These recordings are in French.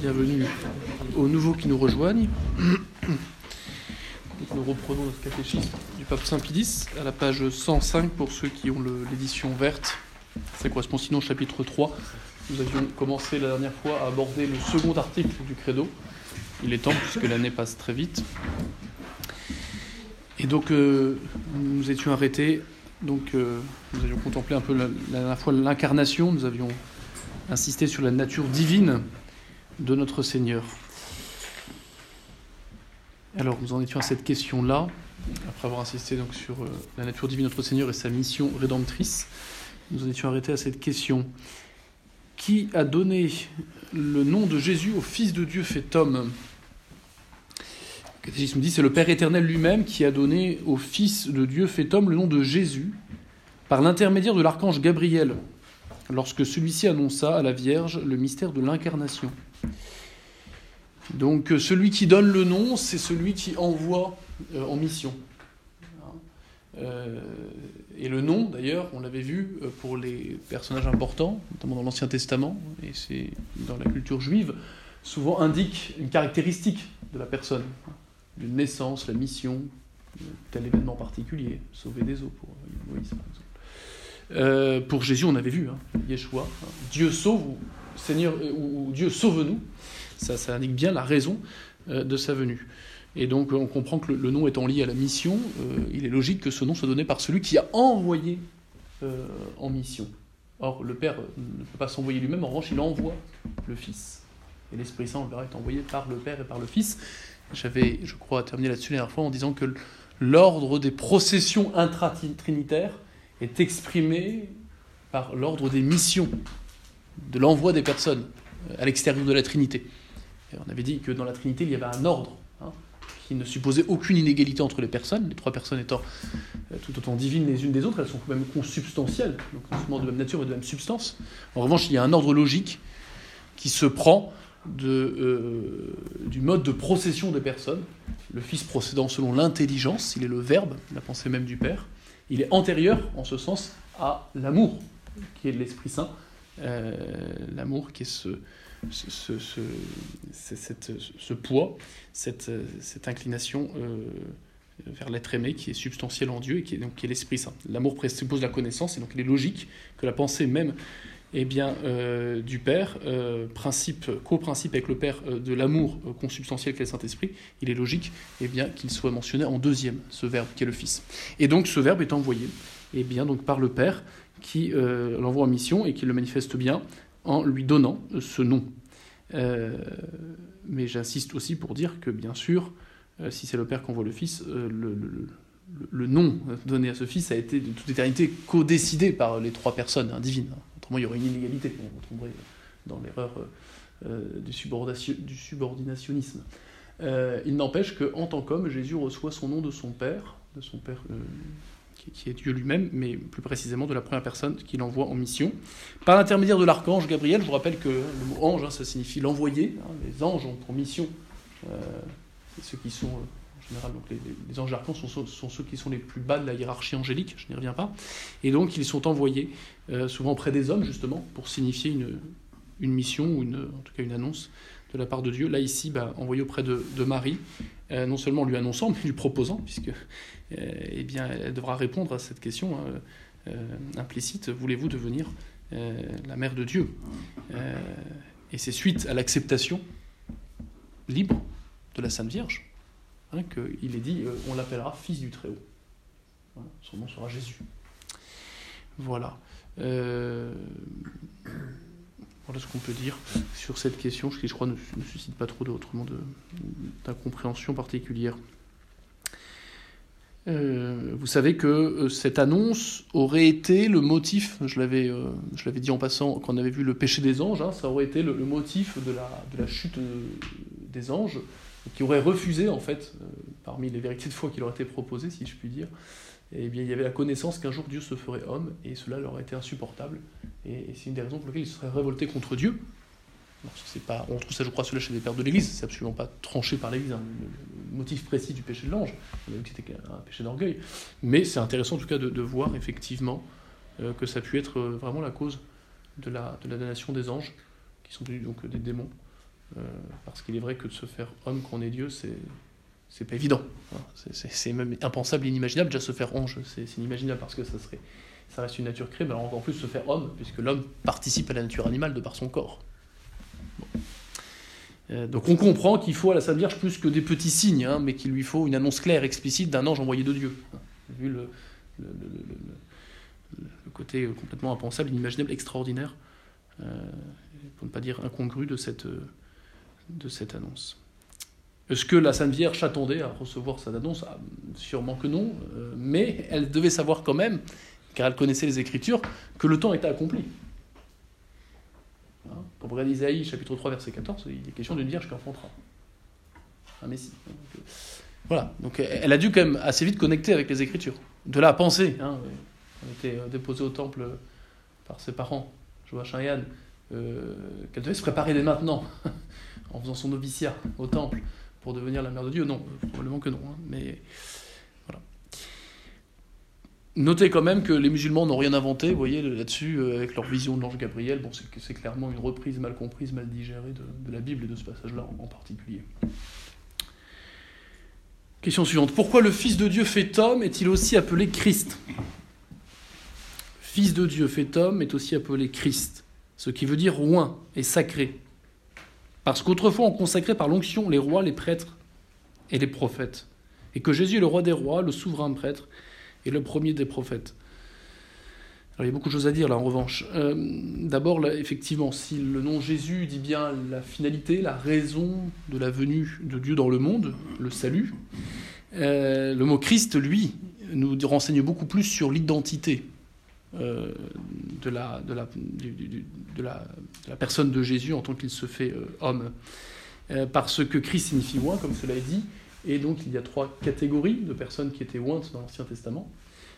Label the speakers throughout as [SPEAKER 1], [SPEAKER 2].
[SPEAKER 1] Bienvenue aux nouveaux qui nous rejoignent. nous reprenons notre catéchisme du pape Saint Pidis à la page 105 pour ceux qui ont l'édition verte. Ça correspond sinon au chapitre 3. Nous avions commencé la dernière fois à aborder le second article du credo. Il est temps puisque l'année passe très vite. Et donc euh, nous étions arrêtés donc, euh, nous avions contemplé un peu la, dernière fois l'incarnation, nous avions insisté sur la nature divine de notre Seigneur. Alors, nous en étions à cette question-là, après avoir insisté donc sur euh, la nature divine de notre Seigneur et sa mission rédemptrice. Nous en étions arrêtés à cette question. Qui a donné le nom de Jésus au Fils de Dieu fait homme? Le catéchisme dit c'est le Père éternel lui-même qui a donné au Fils de Dieu fait homme le nom de Jésus par l'intermédiaire de l'archange Gabriel, lorsque celui-ci annonça à la Vierge le mystère de l'incarnation. Donc celui qui donne le nom, c'est celui qui envoie euh, en mission. Euh, et le nom, d'ailleurs, on l'avait vu euh, pour les personnages importants, notamment dans l'Ancien Testament, et c'est dans la culture juive, souvent indique une caractéristique de la personne d'une naissance, la mission, tel événement particulier, sauver des eaux pour Moïse. Euh, pour Jésus, on avait vu, hein, Yeshua, Dieu sauve, ou, Seigneur, euh, ou, Dieu sauve-nous, ça, ça, indique bien la raison euh, de sa venue. Et donc on comprend que le, nom étant lié à la mission, il est logique que ce nom soit donné par celui qui a envoyé en mission. Or, le Père ne peut pas s'envoyer lui-même, en revanche, il envoie le Fils. Et l'Esprit Saint, on le verra, est envoyé par le Père et par le Fils. J'avais, je crois, terminé là-dessus la dernière fois en disant que l'ordre des processions intratrinitaires est exprimé par l'ordre des missions, de l'envoi des personnes euh, à l'extérieur de la Trinité. on avait dit que dans la Trinité, il y avait un ordre hein, qui ne supposait aucune inégalité entre les personnes, les trois personnes étant euh, tout autant divines les unes des autres, elles sont quand même consubstantielles, donc non de même nature mais de même substance. En revanche, il y a un ordre logique qui se prend euh, du mode de procession des personnes, le Fils procédant selon l'intelligence, il est le Verbe, la pensée même du Père, il est antérieur en ce sens à l'amour qui est l'Esprit Saint, euh, l'amour qui est ce, poids, cette, inclination euh, vers l'être aimé qui est substantiel en Dieu et qui donc, qui est l'Esprit Saint. L'amour présuppose la connaissance et donc il est logique que la pensée même eh bien, euh, du Père, euh, principe, co-principe avec le Père euh, de l'amour consubstantiel qu'est le Saint-Esprit, il est logique eh bien, qu'il soit mentionné en deuxième, ce Verbe qui est le Fils. Et donc ce Verbe est envoyé eh bien, donc, par le Père qui l'envoie en mission et qui le manifeste bien en lui donnant ce nom. mais j'insiste aussi pour dire que, bien sûr, si c'est le Père qui envoie le Fils, le, le, nom donné à ce Fils a été de toute éternité co-décidé par les trois personnes hein, divines il y aurait une inégalité, on tomberait dans l'erreur euh, du, subordinationnisme. Euh, il n'empêche qu'en tant qu'homme, Jésus reçoit son nom de son Père, de son Père euh, qui, est Dieu lui-même, mais plus précisément de la première personne qu'il envoie en mission. Par l'intermédiaire de l'archange Gabriel, je vous rappelle que le mot ange, hein, ça signifie l'envoyé. Hein, les anges ont pour mission, ceux qui sont donc les, anges archanges sont, ceux qui sont les plus bas de la hiérarchie angélique, je n'y reviens pas, et donc ils sont envoyés euh, souvent auprès des hommes, justement, pour signifier une, mission, ou en tout cas une annonce de la part de Dieu. Là, ici, bah, envoyé auprès de, de Marie, euh, non seulement lui annonçant, mais lui proposant, puisque euh, eh bien, elle devra répondre à cette question hein, implicite, voulez-vous devenir la mère de Dieu? Et c'est suite à l'acceptation libre de la Sainte Vierge Hein, qu'il est dit, euh, on l'appellera Fils du Très-Haut. son nom sera Jésus. Voilà. Euh, voilà ce qu'on peut dire sur cette question, qui je crois ne, suscite pas trop d'autrement d'incompréhension particulière. Euh, vous savez que cette annonce aurait été le motif, je l'avais, dit en passant quand on avait vu le péché des anges, hein, ça aurait été le, motif de la chute des anges, qui aurait refusé, en fait, euh, parmi les vérités de foi qui leur étaient proposées, si je puis dire, eh bien, il y avait la connaissance qu'un jour Dieu se ferait homme, et cela leur aurait été insupportable. Et, c'est une des raisons pour lesquelles ils se seraient révoltés contre Dieu. c'est pas, on trouve ça, je crois, cela chez les pères de l'Église, c'est absolument pas tranché par l'Église, hein, le, motif précis du péché de l'ange, c'était un péché d'orgueil. Mais c'est intéressant en tout cas de, voir effectivement euh, que ça a pu être euh, vraiment la cause de la, de la damnation des anges, qui sont devenus donc des démons. Euh, parce qu'il est vrai que de se faire homme quand on est Dieu, c'est pas évident. C'est même impensable, inimaginable. Déjà se faire ange, c'est inimaginable parce que ça serait, ça reste une nature créée, mais alors plus se faire homme, puisque l'homme participe à la nature animale de par son corps. Euh, donc on comprend qu'il faut à la Sainte Vierge plus que des petits signes, hein, mais qu'il lui faut une annonce claire, explicite d'un ange envoyé de Dieu. Vu le, le, côté complètement impensable, inimaginable, extraordinaire, euh, pour ne pas dire incongru de cette, de cette annonce. Est-ce que la Sainte Vierge attendait à recevoir cette annonce? Ah, Sûrement que non, euh, mais elle devait savoir quand même, car elle connaissait les Écritures, que le temps était accompli. Hein vous regardez Isaïe, chapitre 3, verset 14, il est question d'une Vierge qui enfantera un Messie. Euh, voilà, donc elle a dû quand même assez vite connecter avec les Écritures. De là à penser, hein, était euh, déposée au temple par ses parents, Joachim et Anne, qu'elle devait se préparer dès maintenant, en faisant son noviciat au temple, pour devenir la mère de Dieu Non, probablement que non. Hein, mais. Notez quand même que les musulmans n'ont rien inventé, voyez, là-dessus, euh, avec leur vision de l'ange Gabriel. Bon, c'est clairement une reprise mal comprise, mal digérée de, la Bible et de ce passage-là en, particulier. Question suivante. Pourquoi le Fils de Dieu fait homme est-il aussi appelé Christ? Fils de Dieu fait homme est aussi appelé Christ, ce qui veut dire oint et sacré. Parce qu'autrefois on consacrait par l'onction les rois, les prêtres et les prophètes. Et que Jésus est le roi des rois, le souverain prêtre et le premier des prophètes. Alors il y a beaucoup de choses à dire là en revanche. Euh, d'abord, effectivement, si le nom Jésus dit bien la finalité, la raison de la venue de Dieu dans le monde, le salut, euh, le mot Christ, lui, nous renseigne beaucoup plus sur l'identité de, la, personne de Jésus en tant qu'il se fait euh, homme. Euh, parce que Christ signifie oint, comme cela est dit, et donc il y a trois catégories de personnes qui étaient ointes dans l'Ancien Testament.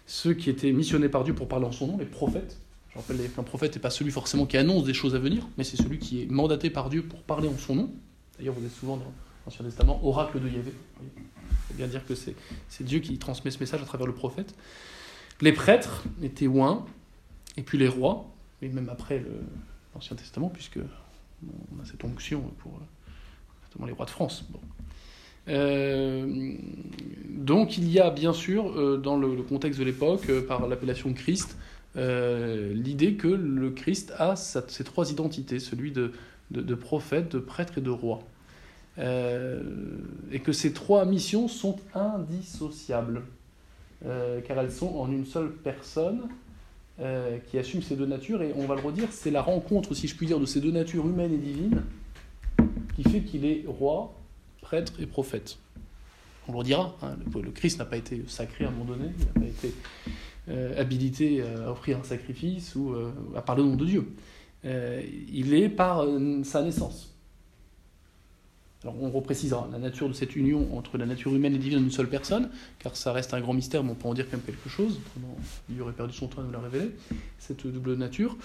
[SPEAKER 1] Ceux qui étaient missionnés par Dieu pour parler en son nom, les prophètes. Je rappelle qu'un prophète n'est pas celui forcément qui annonce des choses à venir, mais c'est celui qui est mandaté par Dieu pour parler en son nom. D'ailleurs, vous êtes souvent dans l'Ancien Testament, oracle de Yahvé. Faut bien dire que c'est Dieu qui transmet ce message à travers le prophète. Les prêtres étaient oints, et puis les rois, et même après l'Ancien Testament, puisque on a cette onction pour notamment les rois de France. Euh, donc il y a bien sûr, euh, dans le, contexte de l'époque, euh, par l'appellation Christ, l'idée que le Christ a ces trois identités, celui de, prophète, de prêtre et de roi. et que ces trois missions sont indissociables. Euh, car elles sont en une seule personne euh, qui assume ces deux natures, et on va le redire, c'est la rencontre, si je puis dire, de ces deux natures humaines et divines qui fait qu'il est roi, prêtre et prophète. On le redira, hein, le, Christ n'a pas été sacré à un moment donné, il n'a pas été euh, habilité à offrir un sacrifice ou à parler au nom de Dieu. il est par sa naissance. Alors on reprécisera la nature de cette union entre la nature humaine et divine en une seule personne, car ça reste un grand mystère, mais on peut en dire quand même quelque chose, autrement il aurait perdu son temps à nous la révéler, cette double nature.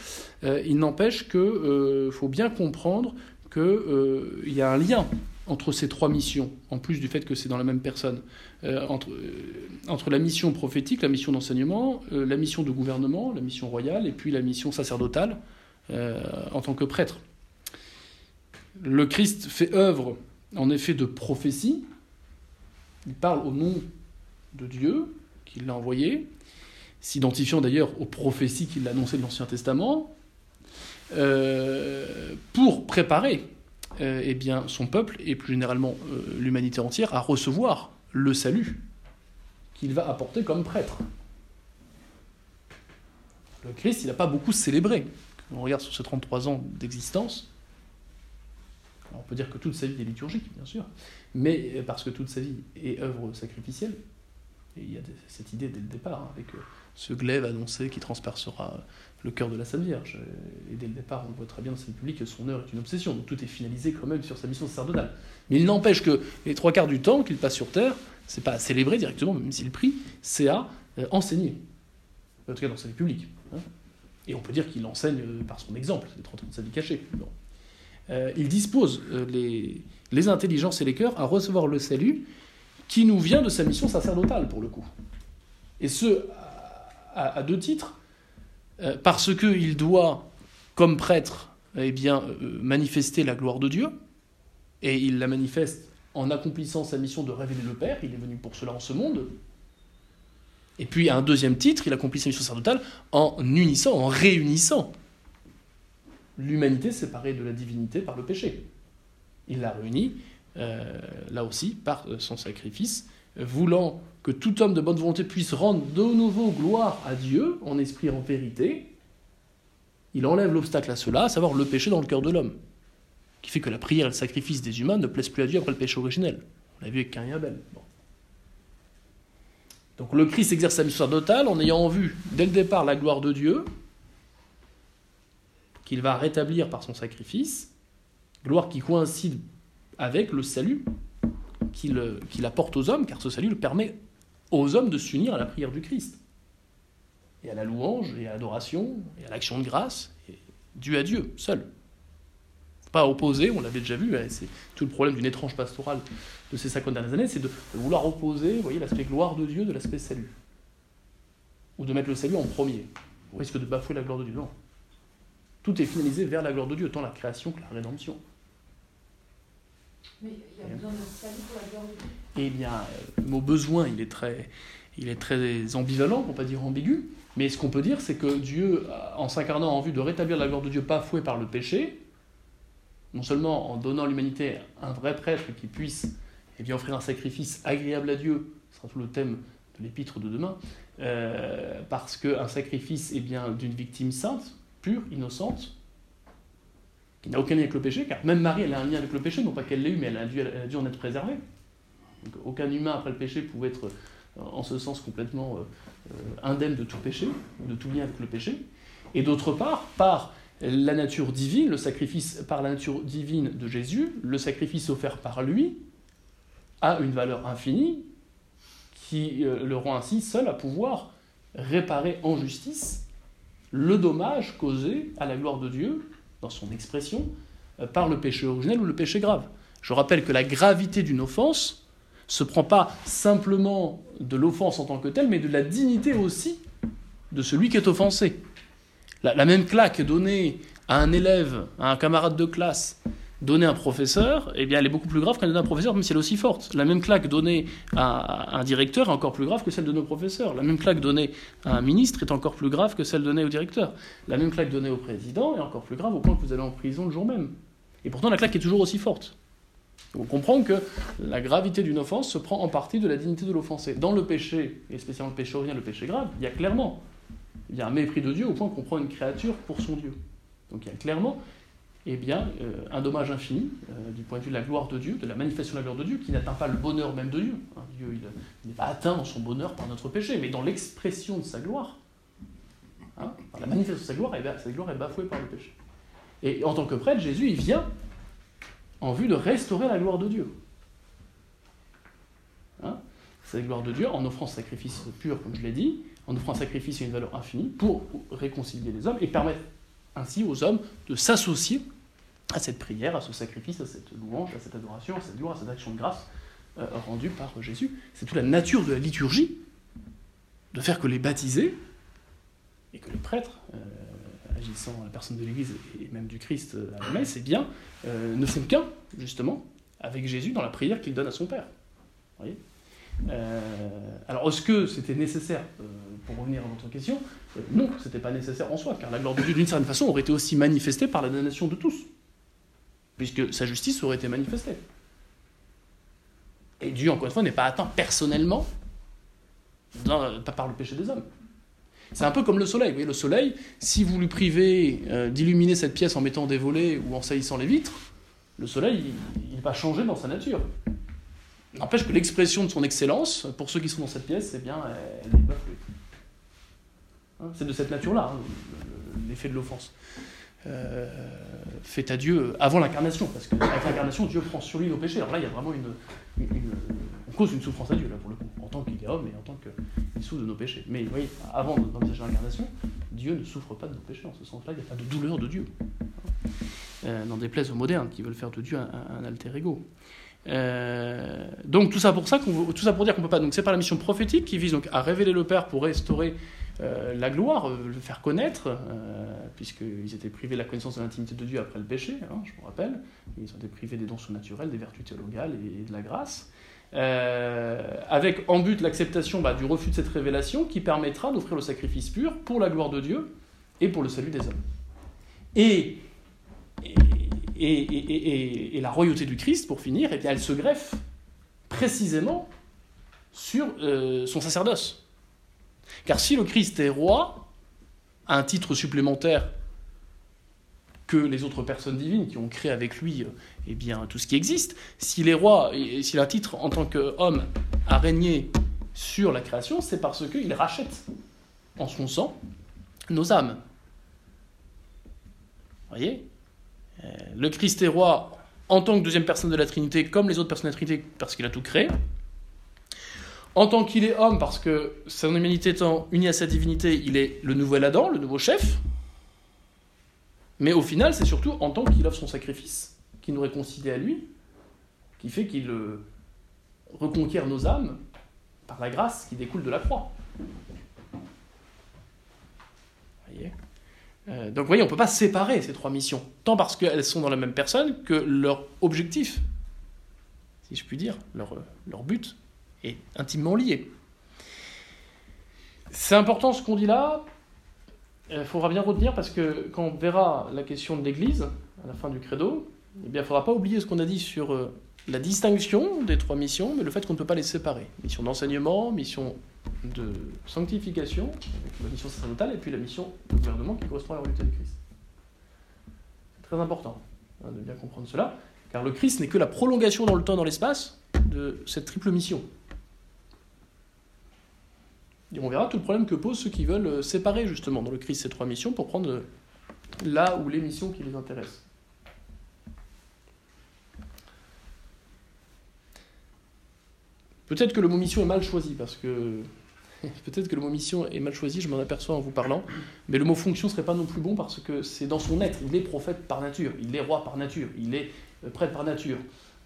[SPEAKER 1] Euh, il n'empêche qu'il euh, faut bien comprendre qu'il euh, y a un lien entre ces trois missions, en plus du fait que c'est dans la même personne, entre la mission prophétique, la mission d'enseignement, la mission de gouvernement, la mission royale, et puis la mission sacerdotale en tant que prêtre. Le Christ fait œuvre en effet de prophétie. Il parle au nom de Dieu qui l'a envoyé, s'identifiant d'ailleurs aux prophéties qu'il a annoncées de l'Ancien Testament, euh, pour préparer euh, eh bien, son peuple et plus généralement euh, l'humanité entière à recevoir le salut qu'il va apporter comme prêtre. Le Christ, il n'a pas beaucoup célébré. On regarde sur ses 33 ans d'existence, on peut dire que toute sa vie est liturgique, bien sûr, mais parce que toute sa vie est œuvre sacrificielle. Et il y a cette idée dès le départ, hein, avec euh, ce glaive annoncé qui transpercera le cœur de la Sainte Vierge. Et dès le départ, on voit très bien dans sa publique que son œuvre est une obsession. Donc tout est finalisé quand même sur sa mission sacerdotale. Mais il n'empêche que les trois quarts du temps qu'il passe sur Terre, c'est pas à célébrer directement, même s'il prie, c'est à euh, enseigner. En tout cas dans sa vie publique. Hein. Et on peut dire qu'il enseigne euh, par son exemple, c'est 30 ans de sa vie cachée. Euh, il dispose euh, les, intelligences et les cœurs à recevoir le salut qui nous vient de sa mission sacerdotale, pour le coup. Et ce, à, deux titres, euh, parce qu'il doit comme prêtre, eh bien, manifester la gloire de Dieu, et il la manifeste en accomplissant sa mission de révéler le Père, il est venu pour cela en ce monde. Et puis, à un deuxième titre, il accomplit sa mission sacerdotale en unissant, en réunissant l'humanité séparée de la divinité par le péché. Il la réunit, euh, là aussi, par son sacrifice, voulant que tout homme de bonne volonté puisse rendre de nouveau gloire à Dieu, en esprit en vérité, il enlève l'obstacle à cela, à savoir le péché dans le cœur de l'homme, qui fait que la prière et le sacrifice des humains ne plaisent plus à Dieu après le péché originel. On l'a vu avec Cain et Abel. Donc le Christ exerce sa mission sacerdotale en ayant en vue, dès le départ, la gloire de Dieu, qu'il va rétablir par son sacrifice, gloire qui coïncide avec le salut qu'il apporte aux hommes, car ce salut le permet aux hommes de s'unir à la prière du Christ, et à la louange, et à l'adoration, et à l'action de grâce, et à Dieu, seul. Pas opposé, on l'avait déjà vu, hein, c'est tout le problème d'une étrange pastorale de ces 50 dernières années, c'est de vouloir opposer voyez, l'aspect gloire de Dieu de l'aspect salut. Ou de mettre le salut en premier, au risque de bafouer la gloire de Dieu. Non. Tout est finalisé vers la gloire de Dieu, tant la création que la rédemption.
[SPEAKER 2] Mais il y a besoin de salut pour la gloire de Dieu.
[SPEAKER 1] Eh bien, euh, le mot besoin, il est très, il est très ambivalent, pour pas dire ambigu. Mais ce qu'on peut dire, c'est que Dieu, en s'incarnant en vue de rétablir la gloire de Dieu pas fouée par le péché, non seulement en donnant à l'humanité un vrai prêtre qui puisse eh bien, offrir un sacrifice agréable à Dieu, ce sera tout le thème de l'épître de demain, euh, parce qu'un sacrifice bien d'une victime sainte, innocente, qui n'a aucun lien avec le péché, car même Marie, elle a un lien avec le péché, non pas qu'elle l'ait eu, mais elle a, dû, en être préservée. Aucun humain après le péché pouvait être en ce sens complètement euh, indemne de tout péché, de tout lien avec le péché. Et d'autre part, par la nature divine, le sacrifice par la nature divine de Jésus, le sacrifice offert par lui, a une valeur infinie qui euh, le rend ainsi seul à pouvoir réparer en justice le dommage causé à la gloire de Dieu, dans son expression, euh, par le péché originel ou le péché grave. Je rappelle que la gravité d'une offense se prend pas simplement de l'offense en tant que telle, mais de la dignité aussi de celui qui est offensé. La, même claque donnée à un élève, à un camarade de classe, donnée à un professeur, eh bien, elle est beaucoup plus grave qu'elle donnée à un professeur, même si elle est aussi forte. La même claque donnée à un directeur est encore plus grave que celle donnée au professeur. La même claque donnée à un ministre est encore plus grave que celle donnée au directeur. La même claque donnée au président est encore plus grave au point que vous allez en prison le jour même. Et pourtant, la claque est toujours aussi forte. On comprend que la gravité d'une offense se prend en partie de la dignité de l'offensé. Dans le péché, et spécialement le péché originel, le péché grave, il y a clairement il y a un mépris de Dieu au point qu'on prend une créature pour son Dieu. Donc il y a clairement eh bien, euh, un dommage infini euh, du point de vue de la gloire de Dieu, de la manifestation de la gloire de Dieu, qui n'atteint pas le bonheur même de Dieu. Hein, Dieu, il n'est pas atteint dans son bonheur par notre péché, mais dans l'expression de sa gloire. Hein, la manifestation de sa gloire, sa gloire est bafouée par le péché. Et en tant que prêtre, Jésus, il vient en vue de restaurer la gloire de Dieu. Hein cette gloire de Dieu en offrant ce sacrifice pur, comme je l'ai dit, en offrant sacrifice et une valeur infinie pour réconcilier les hommes et permettre ainsi aux hommes de s'associer à cette prière, à ce sacrifice, à cette louange, à cette adoration, à cette gloire, à cette action de grâce euh, rendue par Jésus. C'est toute la nature de la liturgie de faire que les baptisés et que les prêtres, euh, agissant à la personne de l'Église et même du Christ euh, à la messe, eh bien, ne font qu'un, justement, avec Jésus dans la prière qu'il donne à son Père. alors, est-ce que c'était nécessaire pour revenir à votre question, euh, non, ce n'était pas nécessaire en soi, car la gloire de Dieu, d'une certaine façon, aurait été aussi manifestée par la damnation de tous, puisque sa justice aurait été manifestée. Et Dieu, encore une fois, n'est pas atteint personnellement par le péché des hommes. C'est un peu comme le soleil. Vous voyez, le soleil, si vous lui privez euh, d'illuminer cette pièce en mettant des volets ou en saillissant les vitres, le soleil, il va changer dans sa nature. N'empêche que l'expression de son excellence, pour ceux qui sont dans cette pièce, eh bien, elle n'est pas Hein, c'est de cette nature-là, hein, l'effet de l'offense. Euh, fait à Dieu avant l'incarnation, parce qu'avec l'incarnation, Dieu prend sur lui nos péchés. Alors là, il y a vraiment une, On cause une souffrance à Dieu, là, pour le coup, en tant qu'il est homme et en tant qu'il souffre de nos péchés. Mais vous voyez, avant d'envisager l'incarnation, Dieu ne souffre pas de nos péchés. En ce sens-là, il n'y a pas de douleur de Dieu. Euh, n'en déplaise aux modernes qui veulent faire de Dieu un, alter ego. Euh, donc tout ça pour ça tout ça pour dire qu'on peut pas. Donc c'est pas la mission prophétique qui vise donc à révéler le Père pour restaurer euh, la gloire, le faire connaître, puisqu'ils étaient privés de la connaissance de l'intimité de Dieu après le péché, hein, je vous rappelle. Ils ont été privés des dons surnaturels, des vertus théologales et, de la grâce. avec en but l'acceptation bah, du refus de cette révélation qui permettra d'offrir le sacrifice pur pour la gloire de Dieu et pour le salut des hommes. Et, la royauté du Christ, pour finir, eh elle se greffe précisément sur euh, son sacerdoce. Car si le Christ est roi, à un titre supplémentaire que les autres personnes divines qui ont créé avec lui eh bien, tout ce qui existe, s'il est roi, et s'il a un titre en tant qu'homme à régner sur la création, c'est parce qu'il rachète en son sang nos âmes. Voyez? Euh, Le Christ est roi en tant que deuxième personne de la Trinité, comme les autres personnes de la Trinité, parce qu'il a tout créé. En tant qu'il est homme, parce que son humanité étant unie à sa divinité, il est le nouvel Adam, le nouveau chef. Mais au final, c'est surtout en tant qu'il offre son sacrifice, qui nous réconcilie à lui, qui fait qu'il euh, reconquiert nos âmes par la grâce qui découle de la croix. Euh, donc vous voyez, on ne peut pas séparer ces trois missions, tant parce qu'elles sont dans la même personne que leur objectif, si je puis dire, leur, leur but est intimement lié. C'est important ce qu'on dit là, il faudra bien retenir parce que quand on verra la question de l'Église, à la fin du credo, eh il ne faudra pas oublier ce qu'on a dit sur euh, la distinction des trois missions, mais le fait qu'on ne peut pas les séparer. Mission d'enseignement, mission de sanctification, mission sacerdotale, et puis la mission de gouvernement qui correspond à la royauté de Christ. C'est très important hein, de bien comprendre cela, car le Christ n'est que la prolongation dans le temps et dans l'espace de cette triple mission. On verra tout le problème que posent ceux qui veulent séparer justement dans le Christ ces trois missions pour prendre là où les missions qui les intéressent. Peut-être que le mot mission est mal choisi, parce que. Peut-être que le mot mission est mal choisi, je m'en aperçois en vous parlant, mais le mot fonction serait pas non plus bon parce que c'est dans son être. Il est prophète par nature, il est roi par nature, il est euh, prêtre par nature.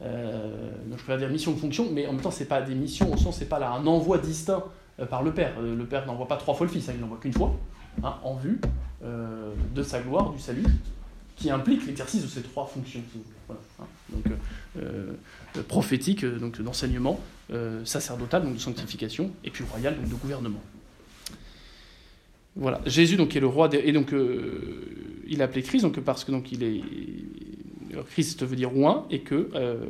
[SPEAKER 1] Euh, donc je pourrais dire mission fonction, mais en même temps, c'est pas des missions au sens, c'est pas un envoi distinct euh, par le Père. le Père n'envoie pas trois fois le Fils, hein, il n'envoie qu'une fois, hein, en vue de sa gloire, du salut, qui implique l'exercice de ces trois fonctions. Hein. donc, prophétique, donc d'enseignement, euh, sacerdotal, donc de sanctification, et puis royal, donc de gouvernement. Voilà, Jésus donc est le roi et donc euh, il est appelé Christ donc parce que donc il est Christ veut dire oint et que euh,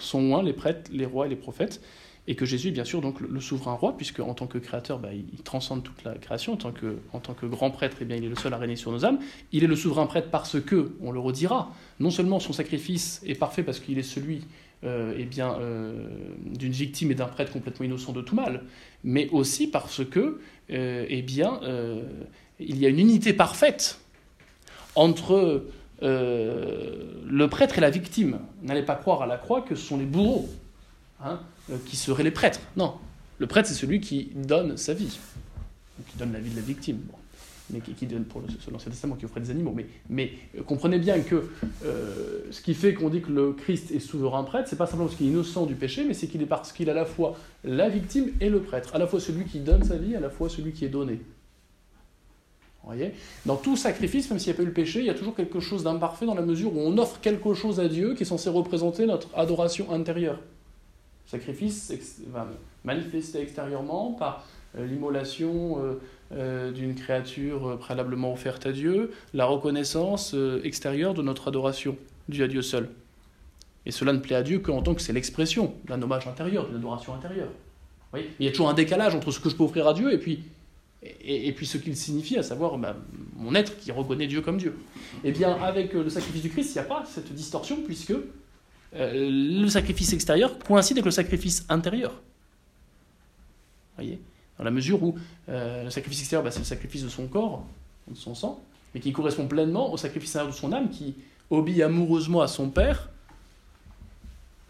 [SPEAKER 1] sont oints les prêtres, les rois et les prophètes et que Jésus est bien sûr donc le, souverain roi puisque en tant que créateur bah, il, transcende toute la création en tant que grand prêtre eh bien il est le seul à régner sur nos âmes il est le souverain prêtre parce que on le redira non seulement son sacrifice est parfait parce qu'il est celui euh, eh euh, d'une victime et d'un prêtre complètement innocent de tout mal, mais aussi parce que, euh, eh bien, il y a une unité parfaite entre le prêtre et la victime. N'allez pas croire à la croix que ce sont les bourreaux hein, qui seraient les prêtres. Non, le prêtre c'est celui qui donne sa vie, qui donne la vie de la victime mais qui, donne pour l'Ancien Testament, qui offrait des animaux. Mais, mais euh, comprenez bien que euh, ce qui fait qu'on dit que le Christ est souverain prêtre, c'est pas simplement parce qu'il est innocent du péché, mais c'est qu'il est parce qu'il est à la fois la victime et le prêtre, à la fois celui qui donne sa vie, à la fois celui qui est donné. Vous voyez? Dans tout sacrifice, même s'il n'y a pas eu le péché, il y a toujours quelque chose d'imparfait dans la mesure où on offre quelque chose à Dieu qui est censé représenter notre adoration intérieure. Sacrifice va manifester extérieurement par euh, l'immolation euh, d'une créature euh, préalablement offerte à Dieu, la reconnaissance euh, extérieure de notre adoration due à Dieu seul. Et cela ne plaît à Dieu qu'en tant que c'est l'expression d'un hommage intérieur, d'une adoration intérieure. il y a toujours un décalage entre ce que je peux offrir à Dieu et puis, et, puis ce qu'il signifie, à savoir bah, mon être qui reconnaît Dieu comme Dieu. Eh bien, avec le sacrifice du Christ, il n'y a pas cette distorsion puisque le sacrifice extérieur coïncide avec le sacrifice intérieur. Voyez? Dans la mesure où euh, le sacrifice extérieur, bah, c'est le sacrifice de son corps, de son sang, mais qui correspond pleinement au sacrifice intérieur de son âme, qui obéit amoureusement à son Père,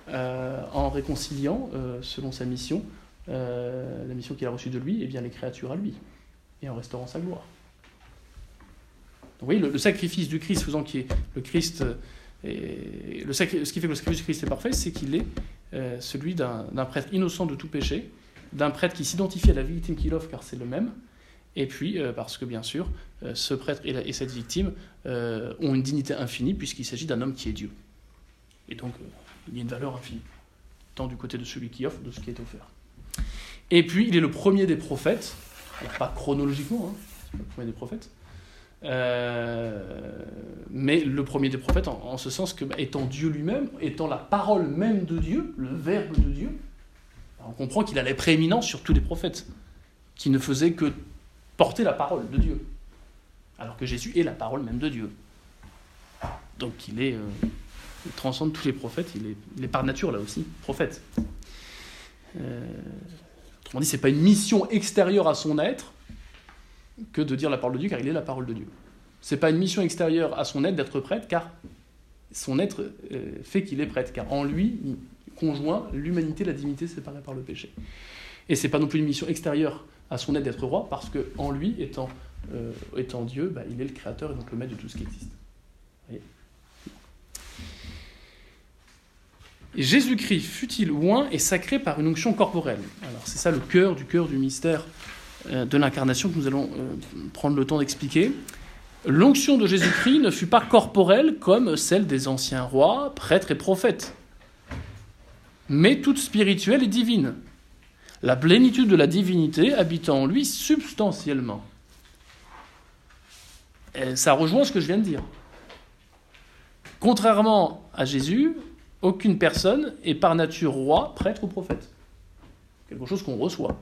[SPEAKER 1] euh, en réconciliant, euh, selon sa mission, la mission qu'il a reçue de lui, et bien les créatures à lui, et en restaurant sa gloire. Donc, vous voyez, le, sacrifice du Christ faisant qu'il est le Christ, et ce qui fait que le sacrifice du Christ est parfait, c'est qu'il est celui d'un prêtre innocent de tout péché, d'un prêtre qui s'identifie à la victime qu'il offre, car c'est le même, Et puis, euh, parce que bien sûr, euh, ce prêtre et, cette victime euh, ont une dignité infinie, puisqu'il s'agit d'un homme qui est Dieu. Et donc, euh, il y a une valeur infinie, tant du côté de celui qui offre, de ce qui est offert. Et puis, il est le premier des prophètes, alors pas chronologiquement, hein, le premier des prophètes, euh, mais le premier des prophètes, en, ce sens que, bah, étant Dieu lui-même, étant la parole même de Dieu, le Verbe de Dieu, on comprend qu'il a la prééminence sur tous les prophètes, qui ne faisaient que porter la parole de Dieu, alors que Jésus est la parole même de Dieu. Donc il est, euh, il transcende tous les prophètes, il est, il est par nature là aussi prophète. Euh, autrement dit, c'est pas une mission extérieure à son être que de dire la parole de Dieu, car il est la parole de Dieu. C'est pas une mission extérieure à son être d'être prêtre, car son être euh, fait qu'il est prêtre, car en lui conjoint l'humanité, la divinité séparée par le péché. Et c'est pas non plus une mission extérieure à son être d'être roi, parce que en lui, étant, euh, étant Dieu, bah, il est le créateur et donc le maître de tout ce qui existe. Vous voyez Jésus-Christ fut-il oint et sacré par une onction corporelle? Alors c'est ça le cœur du cœur du mystère de l'incarnation que nous allons euh, prendre le temps d'expliquer. L'onction de Jésus-Christ ne fut pas corporelle comme celle des anciens rois, prêtres et prophètes, mais toute spirituelle et divine. La plénitude de la divinité habitant en lui substantiellement. Ça rejoint ce que je viens de dire. Contrairement à Jésus, aucune personne est par nature roi, prêtre ou prophète. Quelque chose qu'on reçoit.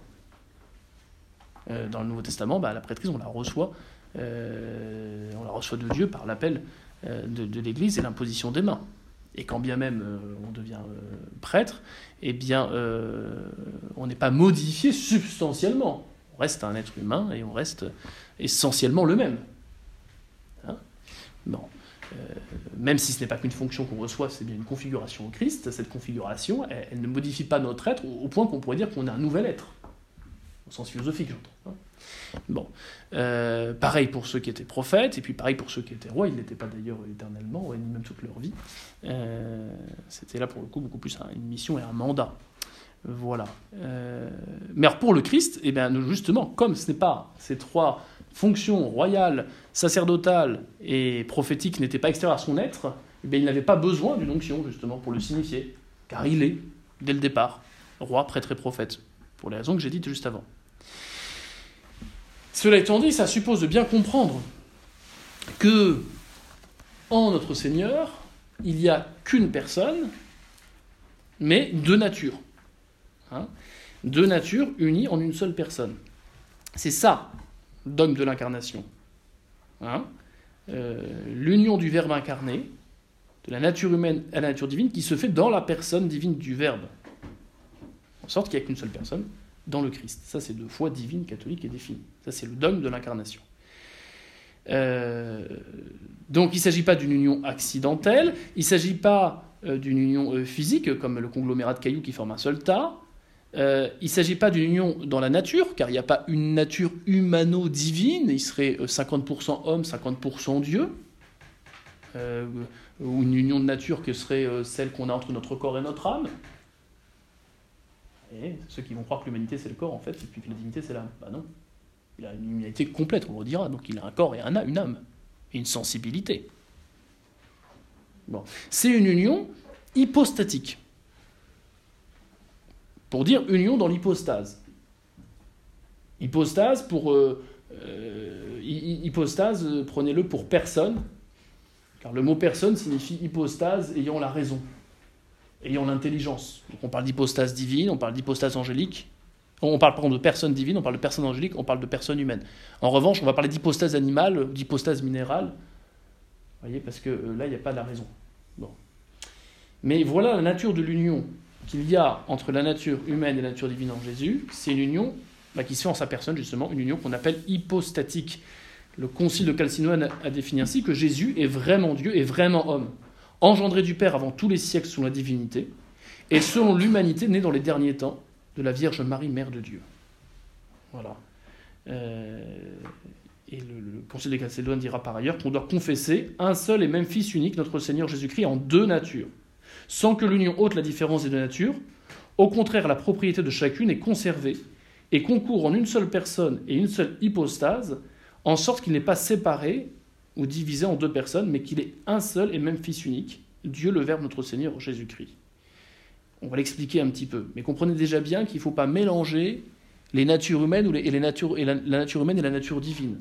[SPEAKER 1] Euh, dans le Nouveau Testament, bah, la prêtrise, on la reçoit. euh, on la reçoit de Dieu par l'appel euh, de, l'Église et l'imposition des mains. Et quand bien même on devient prêtre, eh bien, on n'est pas modifié substantiellement. On reste un être humain et on reste essentiellement le même. Hein? Même si ce n'est pas qu'une fonction qu'on reçoit, c'est bien une configuration au Christ. Cette configuration, elle, ne modifie pas notre être au point qu'on pourrait dire qu'on est un nouvel être. Au sens philosophique, j'entends. hein. Bon. Euh, pareil pour ceux qui étaient prophètes, et puis pareil pour ceux qui étaient rois. Ils n'étaient pas d'ailleurs éternellement, ni même toute leur vie. Euh, C'était là pour le coup beaucoup plus un- une mission et un mandat. Voilà. Euh, mais pour le Christ, eh bien, justement, comme ce n'est pas ces trois fonctions royales, sacerdotales et prophétiques n'étaient pas extérieures à son être, eh il n'avait pas besoin d'une onction justement pour le signifier, car il est, dès le départ, roi, prêtre et prophète, pour les raisons que j'ai dites juste avant. Cela étant dit, ça suppose de bien comprendre que en notre Seigneur, il n'y a qu'une personne, mais deux natures. Hein deux natures unies en une seule personne. C'est ça, dogme de l'incarnation. Hein Euh, L'union du Verbe incarné, de la nature humaine à la nature divine, qui se fait dans la personne divine du Verbe. En sorte qu'il n'y a qu'une seule personne dans le Christ. Ça, c'est deux fois divine, catholique et définie. Ça, c'est le dogme de l'incarnation. Euh, donc, il ne s'agit pas d'une union accidentelle, il ne s'agit pas euh, d'une union euh, physique, comme le conglomérat de cailloux qui forme un seul tas. Il ne s'agit pas d'une union dans la nature, car il n'y a pas une nature humano-divine, il serait euh, 50% homme, 50% Dieu. Ou une union de nature qui serait celle qu'on a entre notre corps et notre âme. Et ceux qui vont croire que l'humanité c'est le corps en fait, et puis que la divinité c'est l'âme. Bah non. Il a une humanité complète, on le redira. Donc il a un corps et un, âme- une âme, et une sensibilité. Bon. C'est une union hypostatique. Pour dire union dans l'hypostase. Hypostase, pour. euh, euh, hy- hy- hypostase, euh, prenez-le pour personne, car le mot personne signifie hypostase ayant la raison, ayant l'intelligence. On parle d'hypostase divine, on parle d'hypostase angélique. On parle de personne divine, on parle de personne angélique, on parle de personne humaine. En revanche, on va parler d'hypostase animale, d'hypostase minérale. Parce que euh, là, il n'y a pas la raison. Bon. Mais voilà la nature de l'union qu'il y a entre la nature humaine et la nature divine en Jésus. C'est une union bah, qui se fait en sa personne, justement, une union qu'on appelle hypostatique. Le concile de Chalcédoine a défini ainsi que Jésus est vraiment Dieu et vraiment homme, engendré du Père avant tous les siècles sous la divinité, et selon l'humanité née dans les derniers temps de la Vierge Marie, Mère de Dieu. Voilà. Euh, et le, le Concile de dira par ailleurs qu'on doit confesser un seul et même Fils unique, notre Seigneur Jésus-Christ, en deux natures, sans que l'union ôte la différence des deux natures. Au contraire, la propriété de chacune est conservée, et concourt en une seule personne et une seule hypostase, en sorte qu'il n'est pas séparé ou divisé en deux personnes, mais qu'il est un seul et même Fils unique, Dieu le Verbe notre Seigneur Jésus-Christ. On va l'expliquer un petit peu, mais comprenez déjà bien qu'il ne faut pas mélanger les natures humaines et, et la, nature humaine et la nature divine.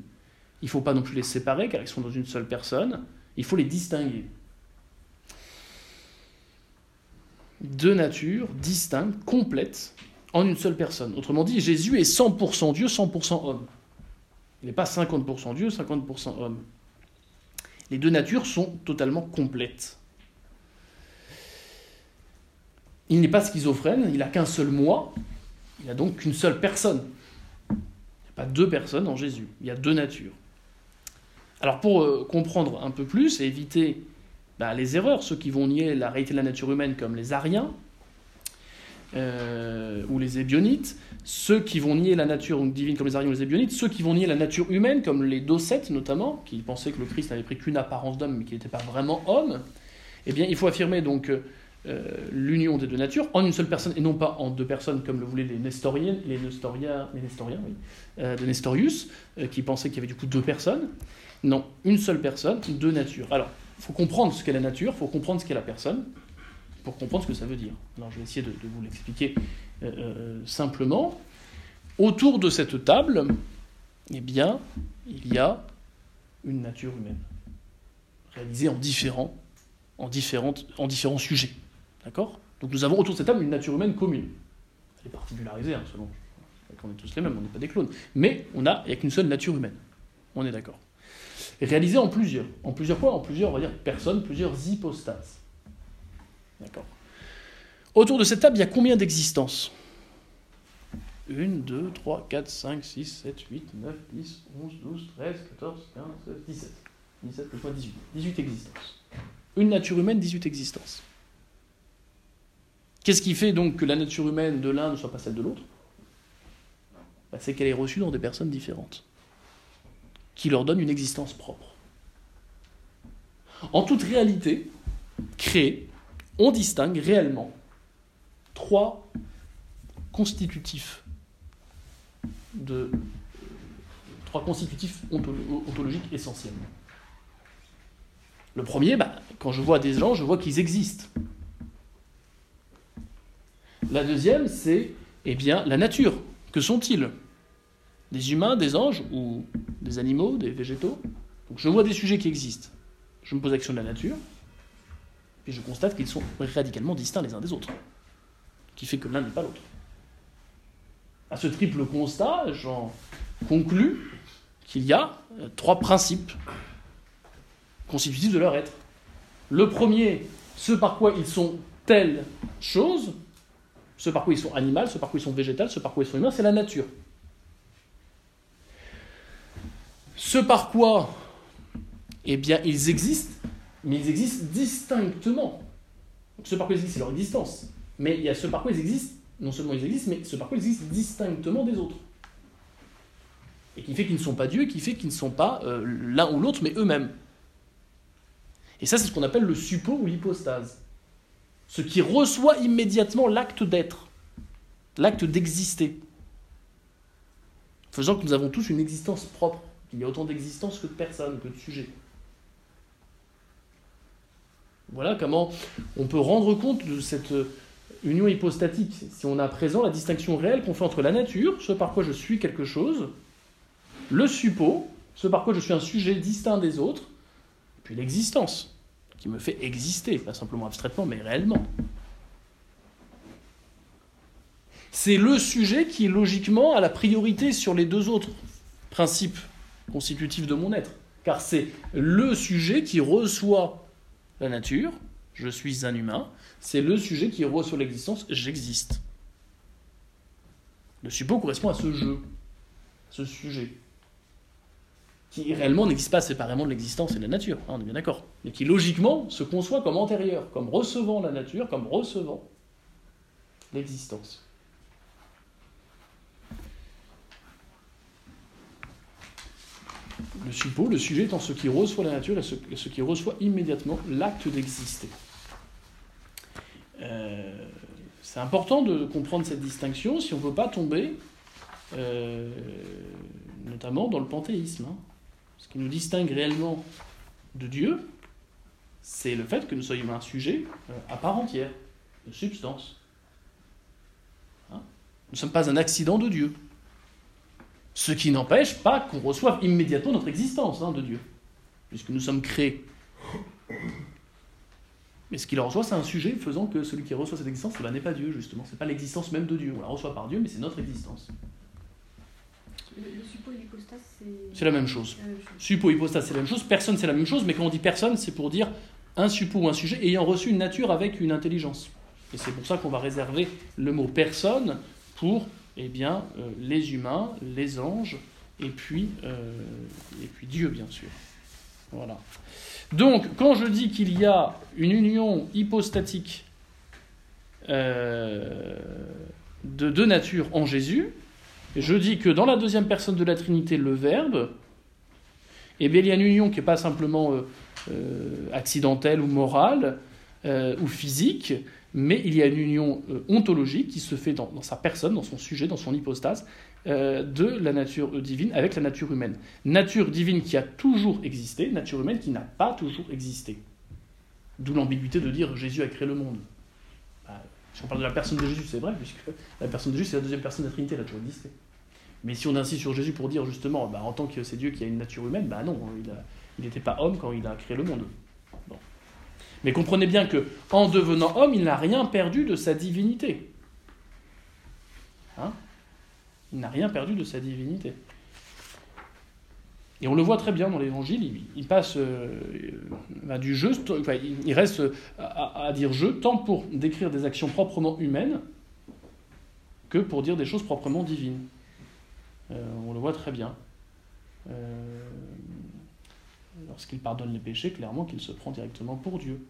[SPEAKER 1] Il ne faut pas non plus les séparer, car ils sont dans une seule personne. Il faut les distinguer. Deux natures distinctes, complètes, en une seule personne. Autrement dit, Jésus est 100% Dieu, 100% homme. Il n'est pas 50% Dieu, 50% homme. Les deux natures sont totalement complètes. Il n'est pas schizophrène, il n'a qu'un seul moi, il n'a donc qu'une seule personne. Il n'y a pas deux personnes en Jésus, il y a deux natures. Alors pour euh, comprendre un peu plus et éviter bah, les erreurs, ceux qui vont nier la réalité de la nature humaine comme les Ariens euh, ou les Ébionites, ceux qui vont nier la nature divine comme les Ariens ou les Ébionites, ceux qui vont nier la nature humaine comme les Docètes notamment, qui pensaient que le Christ n'avait pris qu'une apparence d'homme mais qu'il n'était pas vraiment homme, eh bien il faut affirmer donc euh, l'union des deux natures en une seule personne et non pas en deux personnes comme le voulaient les Nestoriens, les les Nestoriens oui, euh, de Nestorius, euh, qui pensaient qu'il y avait du coup deux personnes. Non, une seule personne, deux natures. Alors, il faut comprendre ce qu'est la nature, il faut comprendre ce qu'est la personne, pour comprendre ce que ça veut dire. Alors, je vais essayer de, vous l'expliquer simplement. Autour de cette table, eh bien, il y a une nature humaine, réalisée en différents, en, différentes, en différents sujets. D'accord? Donc nous avons autour de cette table une nature humaine commune. Elle est particularisée, hein, selon. On est tous les mêmes, on n'est pas des clones. Mais on a, il n'y a qu'une seule nature humaine. On est d'accord. Réalisée en plusieurs. En plusieurs fois, en plusieurs, on va dire, personnes, plusieurs hypostases. D'accord Autour de cette table, il y a combien d'existences? 1, 2, 3, 4, 5, 6, 7, 8, 9, 10, 11, 12, 13, 14, 15, 16, 17. 17 plus 18. 18 existences. Une nature humaine, 18 existences. Qu'est-ce qui fait donc que la nature humaine de l'un ne soit pas celle de l'autre? Bah, C'est qu'elle est reçue dans des personnes différentes, qui leur donnent une existence propre. En toute réalité, créée, on distingue réellement trois constitutifs de trois constitutifs ontologiques essentiels. Le premier, bah, quand je vois des gens, je vois qu'ils existent. La deuxième, c'est eh bien, la nature. Que sont-ils? Des humains, des anges ou des animaux, des végétaux? Donc je vois des sujets qui existent. Je me pose l'action de la nature, puis je constate qu'ils sont radicalement distincts les uns des autres, qui fait que l'un n'est pas l'autre. À ce triple constat, j'en conclus qu'il y a euh, trois principes constitutifs de leur être. Le premier, ce par quoi ils sont telle chose, ce par quoi ils sont animaux, ce par quoi ils sont végétales, ce par quoi ils sont humains, c'est la nature. Ce par quoi, eh bien, ils existent, mais ils existent distinctement. ce par quoi ils existent, c'est leur existence. Mais il y a ce par quoi ils existent, non seulement ils existent, mais ce par quoi ils existent distinctement des autres. Et qui fait qu'ils ne sont pas Dieu, qui fait qu'ils ne sont pas euh, l'un ou l'autre, mais eux-mêmes. Et ça, c'est ce qu'on appelle le suppôt ou l'hypostase ce qui reçoit immédiatement l'acte d'être, l'acte d'exister, faisant que nous avons tous une existence propre, qu'il y a autant d'existence que de personnes, que de sujets. Voilà comment on peut rendre compte de cette union hypostatique, si on a présent la distinction réelle qu'on fait entre la nature, ce par quoi je suis quelque chose, le suppôt, ce par quoi je suis un sujet distinct des autres, puis l'existence qui me fait exister, pas simplement abstraitement, mais réellement. C'est le sujet qui, logiquement, a la priorité sur les deux autres principes constitutifs de mon être. Car c'est le sujet qui reçoit la nature, je suis un humain, c'est le sujet qui reçoit l'existence, j'existe. Le suppôt correspond à ce jeu, ce sujet qui réellement n'existe pas séparément de l'existence et de la nature, hein, on est bien d'accord, mais qui logiquement se conçoit comme antérieur, comme recevant la nature, comme recevant l'existence. Le suppôt, le sujet étant ce qui reçoit la nature et ce, qui reçoit immédiatement l'acte d'exister. Euh, c'est important de comprendre cette distinction si on ne veut pas tomber euh, notamment dans le panthéisme. hein. Ce qui nous distingue réellement de Dieu, c'est le fait que nous soyons un sujet euh, à part entière, de substance. Hein nous ne sommes pas un accident de Dieu. Ce qui n'empêche pas qu'on reçoive immédiatement notre existence hein, de Dieu, puisque nous sommes créés. Mais ce qu'il reçoit, c'est un sujet faisant que celui qui reçoit cette existence, n'est pas Dieu, justement. C'est pas l'existence même de Dieu. On la reçoit par Dieu, mais c'est notre existence.
[SPEAKER 2] Le, et l'hypostase, c'est.
[SPEAKER 1] C'est la même chose.
[SPEAKER 2] même chose.
[SPEAKER 1] Suppo, hypostase, c'est la même chose. Personne, c'est la même chose. Mais quand on dit personne, c'est pour dire un suppôt ou un sujet ayant reçu une nature avec une intelligence. Et c'est pour ça qu'on va réserver le mot personne pour eh bien, euh, les humains, les anges, et puis, euh, et puis Dieu, bien sûr. Voilà. Donc, quand je dis qu'il y a une union hypostatique euh, de deux natures en Jésus, je dis que dans la deuxième personne de la Trinité, le Verbe, eh bien, il y a une union qui n'est pas simplement accidentelle ou morale ou physique, mais il y a une union euh, ontologique qui se fait dans, sa personne, dans son sujet, dans son hypostase, euh, de la nature divine avec la nature humaine. Nature divine qui a toujours existé, nature humaine qui n'a pas toujours existé. D'où l'ambiguïté de dire Jésus a créé le monde. Bah, si on parle de la personne de Jésus, c'est vrai, puisque la personne de Jésus, c'est la deuxième personne de la Trinité, elle a toujours existé. Mais si on insiste sur Jésus pour dire justement, bah, en tant que c'est Dieu qui a une nature humaine, bah non, il n'était pas homme quand il a créé le monde. Mais comprenez bien que en devenant homme, il n'a rien perdu de sa divinité. Hein? Il n'a rien perdu de sa divinité. Et on le voit très bien dans l'évangile, il, passe euh, euh, du jeu, il reste à, à- dire jeu, tant pour décrire des actions proprement humaines que pour dire des choses proprement divines. Euh, on le voit très bien. Euh, lorsqu'il pardonne les péchés, clairement qu'il se prend directement pour Dieu.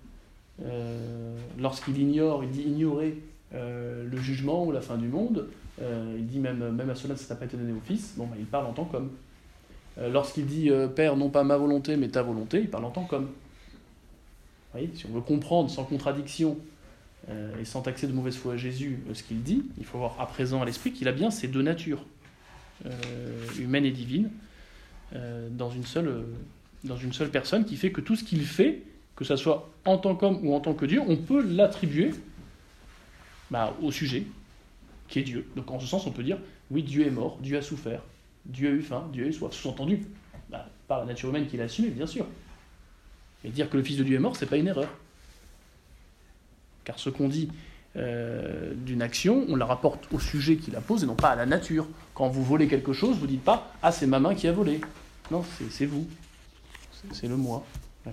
[SPEAKER 1] Euh, lorsqu'il ignore, il dit ignorer euh, le jugement ou la fin du monde, euh, il dit même, même à cela, ça n'a pas été donné au Fils, bon, bah, il parle en tant qu'homme. Lorsqu'il dit Père, non pas ma volonté, mais ta volonté, il parle en tant qu'homme. Voyez, si on veut comprendre sans contradiction et sans taxer de mauvaise foi à Jésus ce qu'il dit, il faut avoir à présent à l'esprit qu'il a bien ces deux natures, humaine et divine, dans, une seule, dans une seule personne, qui fait que tout ce qu'il fait, que ce soit en tant qu'homme ou en tant que Dieu, on peut l'attribuer bah, au sujet, qui est Dieu. Donc en ce sens, on peut dire, oui, Dieu est mort, Dieu a souffert, Dieu a eu faim, Dieu a eu soif. Sous-entendu, bah, par la nature humaine qu'il a assumée, bien sûr. Et dire que le Fils de Dieu est mort, c'est pas une erreur. Car ce qu'on dit euh, d'une action, on la rapporte au sujet qui la pose et non pas à la nature. Quand vous volez quelque chose, vous dites pas Ah, c'est ma main qui a volé. Non, c'est vous. C'est le moi.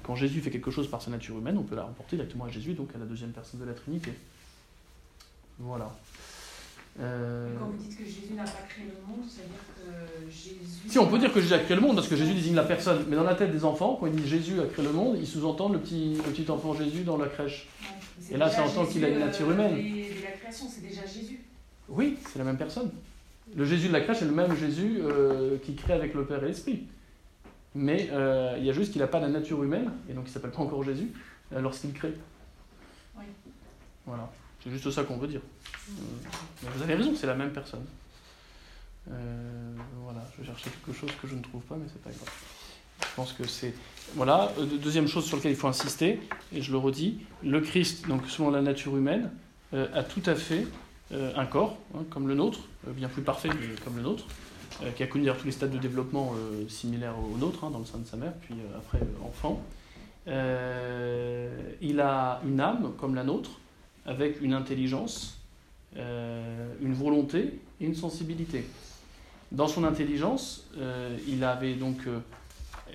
[SPEAKER 1] Quand Jésus fait quelque chose par sa nature humaine, on peut la rapporter directement à Jésus, donc à la deuxième personne de la Trinité. Voilà. Euh,
[SPEAKER 2] Quand vous dites que Jésus n'a pas créé le monde, c'est-à-dire que Jésus.
[SPEAKER 1] Si, on peut dire que Jésus a créé le monde, parce que Jésus désigne la personne. Mais dans la tête des enfants, quand ils disent Jésus a créé le monde, ils sous-entendent le petit, le petit enfant Jésus dans la crèche.
[SPEAKER 2] Ouais.
[SPEAKER 1] Et là,
[SPEAKER 2] déjà
[SPEAKER 1] c'est en tant qu'il a une nature
[SPEAKER 2] euh,
[SPEAKER 1] humaine.
[SPEAKER 2] La création, c'est déjà Jésus.
[SPEAKER 1] Oui, c'est la même personne. Le Jésus de la crèche est le même Jésus euh, qui crée avec le Père et l'Esprit. Mais euh, il y a juste qu'il n'a pas la nature humaine, et donc il s'appelle pas encore Jésus, euh, lorsqu'il crée.
[SPEAKER 2] Oui.
[SPEAKER 1] Voilà, c'est juste ça qu'on veut dire. Euh, mais vous avez raison, c'est la même personne. Voilà, je cherchais quelque chose que je ne trouve pas, mais c'est pas grave. Je pense que c'est. Voilà, deuxième chose sur laquelle il faut insister, et je le redis, le Christ, donc selon la nature humaine, a tout à fait un corps, hein, comme le nôtre, bien plus parfait, mais comme le nôtre, qui a connu tous les stades de développement euh, similaires au nôtre, hein, dans le sein de sa mère, puis euh, après euh, enfant. Euh, il a une âme comme la nôtre, avec une intelligence, euh, une volonté et une sensibilité. Dans son intelligence, euh, il avait donc, euh,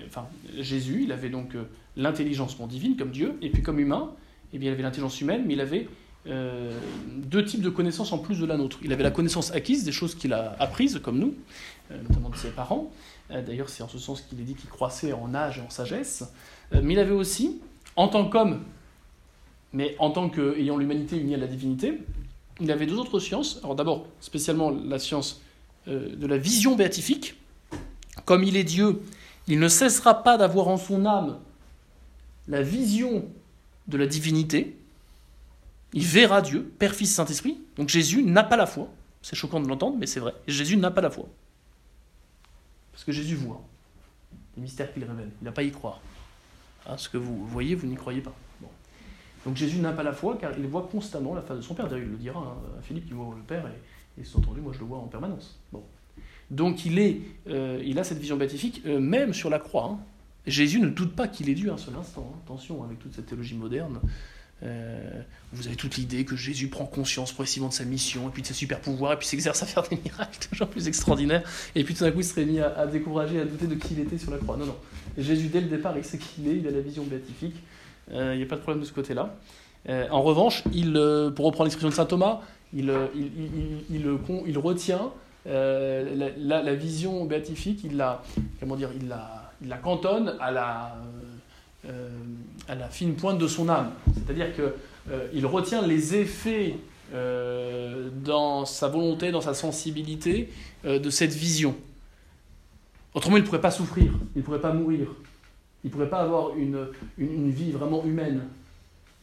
[SPEAKER 1] enfin Jésus, il avait donc euh, l'intelligence bon, divine comme Dieu, et puis comme humain, eh bien, il avait l'intelligence humaine, mais il avait euh, deux types de connaissances en plus de la nôtre. Il avait la connaissance acquise, des choses qu'il a apprises, comme nous, euh, notamment de ses parents. Euh, D'ailleurs, c'est en ce sens qu'il est dit qu'il croissait en âge et en sagesse. Mais il avait aussi, en tant qu'homme, mais en tant qu'ayant l'humanité unie à la divinité, il avait deux autres sciences. Alors d'abord, spécialement la science de la vision béatifique. Comme il est Dieu, il ne cessera pas d'avoir en son âme la vision de la divinité. Il verra Dieu, Père, Fils, Saint-Esprit. Donc Jésus n'a pas la foi. C'est choquant de l'entendre, mais c'est vrai. Jésus n'a pas la foi. Parce que Jésus voit les mystères qu'il révèle. Il n'a pas à y croire. Hein, ce que vous voyez, vous n'y croyez pas. Donc Jésus n'a pas la foi car il voit constamment la face de son Père. D'ailleurs, il le dira hein, à Philippe, il voit le Père et, et entendu, moi je le vois en permanence. Donc il, est, euh, il a cette vision béatifique, euh, même sur la croix. Hein. Jésus ne doute pas qu'il est dû un seul instant. Hein. Attention, avec toute cette théologie moderne, euh, vous avez toute l'idée que Jésus prend conscience progressivement de sa mission, et puis de ses super pouvoirs, et puis s'exerce à faire des miracles toujours plus extraordinaires, et puis tout d'un coup il serait mis à, décourager, à douter de qui il était sur la croix. Non, non. Jésus, dès le départ, il sait qui il est, il a la vision béatifique, il n'y a pas de problème de ce côté-là. en revanche, pour reprendre l'expression de saint Thomas, il, retient euh, la, vision béatifique, il la, comment dire, il la, cantonne à la, euh, à la fine pointe de son âme. C'est-à-dire qu'il euh, retient les effets dans sa volonté, dans sa sensibilité de cette vision. Autrement, il ne pourrait pas souffrir, il ne pourrait pas mourir, il ne pourrait pas avoir une, une, vie vraiment humaine.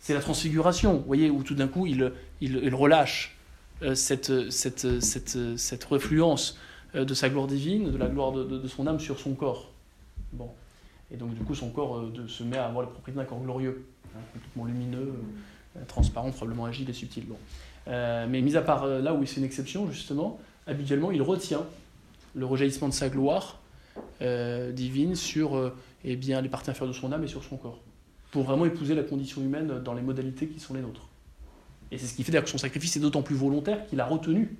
[SPEAKER 1] C'est la transfiguration, vous voyez, où tout d'un coup il, il, relâche euh, cette, cette, cette, cette, refluence euh, de sa gloire divine, de la gloire de, de, son âme sur son corps. Bon. Et donc, du coup, son corps euh, de, se met à avoir les propriétés d'un corps glorieux, hein, complètement lumineux, transparent, probablement agile et subtil. Bon. mais mis à part là où c'est une exception, justement, habituellement, il retient le rejaillissement de sa gloire divine sur eh bien, les parties inférieures de son âme et sur son corps, pour vraiment épouser la condition humaine dans les modalités qui sont les nôtres. Et c'est ce qui fait d'ailleurs que son sacrifice est d'autant plus volontaire qu'il a retenu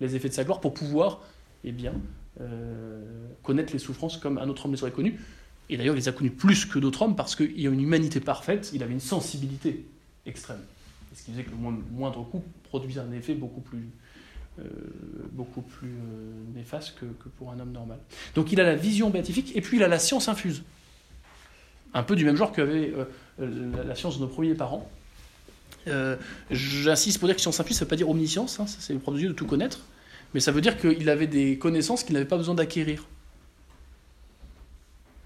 [SPEAKER 1] les effets de sa gloire pour pouvoir eh bien, euh, connaître les souffrances comme un autre homme les aurait connues. Et d'ailleurs, il les a connues plus que d'autres hommes parce qu'il y a une humanité parfaite, il avait une sensibilité extrême. ce qui faisait que le moindre coup produisait un effet beaucoup plus, euh, beaucoup plus euh, néfaste que, pour un homme normal. Donc il a la vision béatifique et puis il a la science infuse. Un peu du même genre qu'avait la science de nos premiers parents, euh, j'insiste pour dire que science infuse, ça ne veut pas dire omniscience, hein, c'est le propre de Dieu de tout connaître, mais ça veut dire qu'il avait des connaissances qu'il n'avait pas besoin d'acquérir.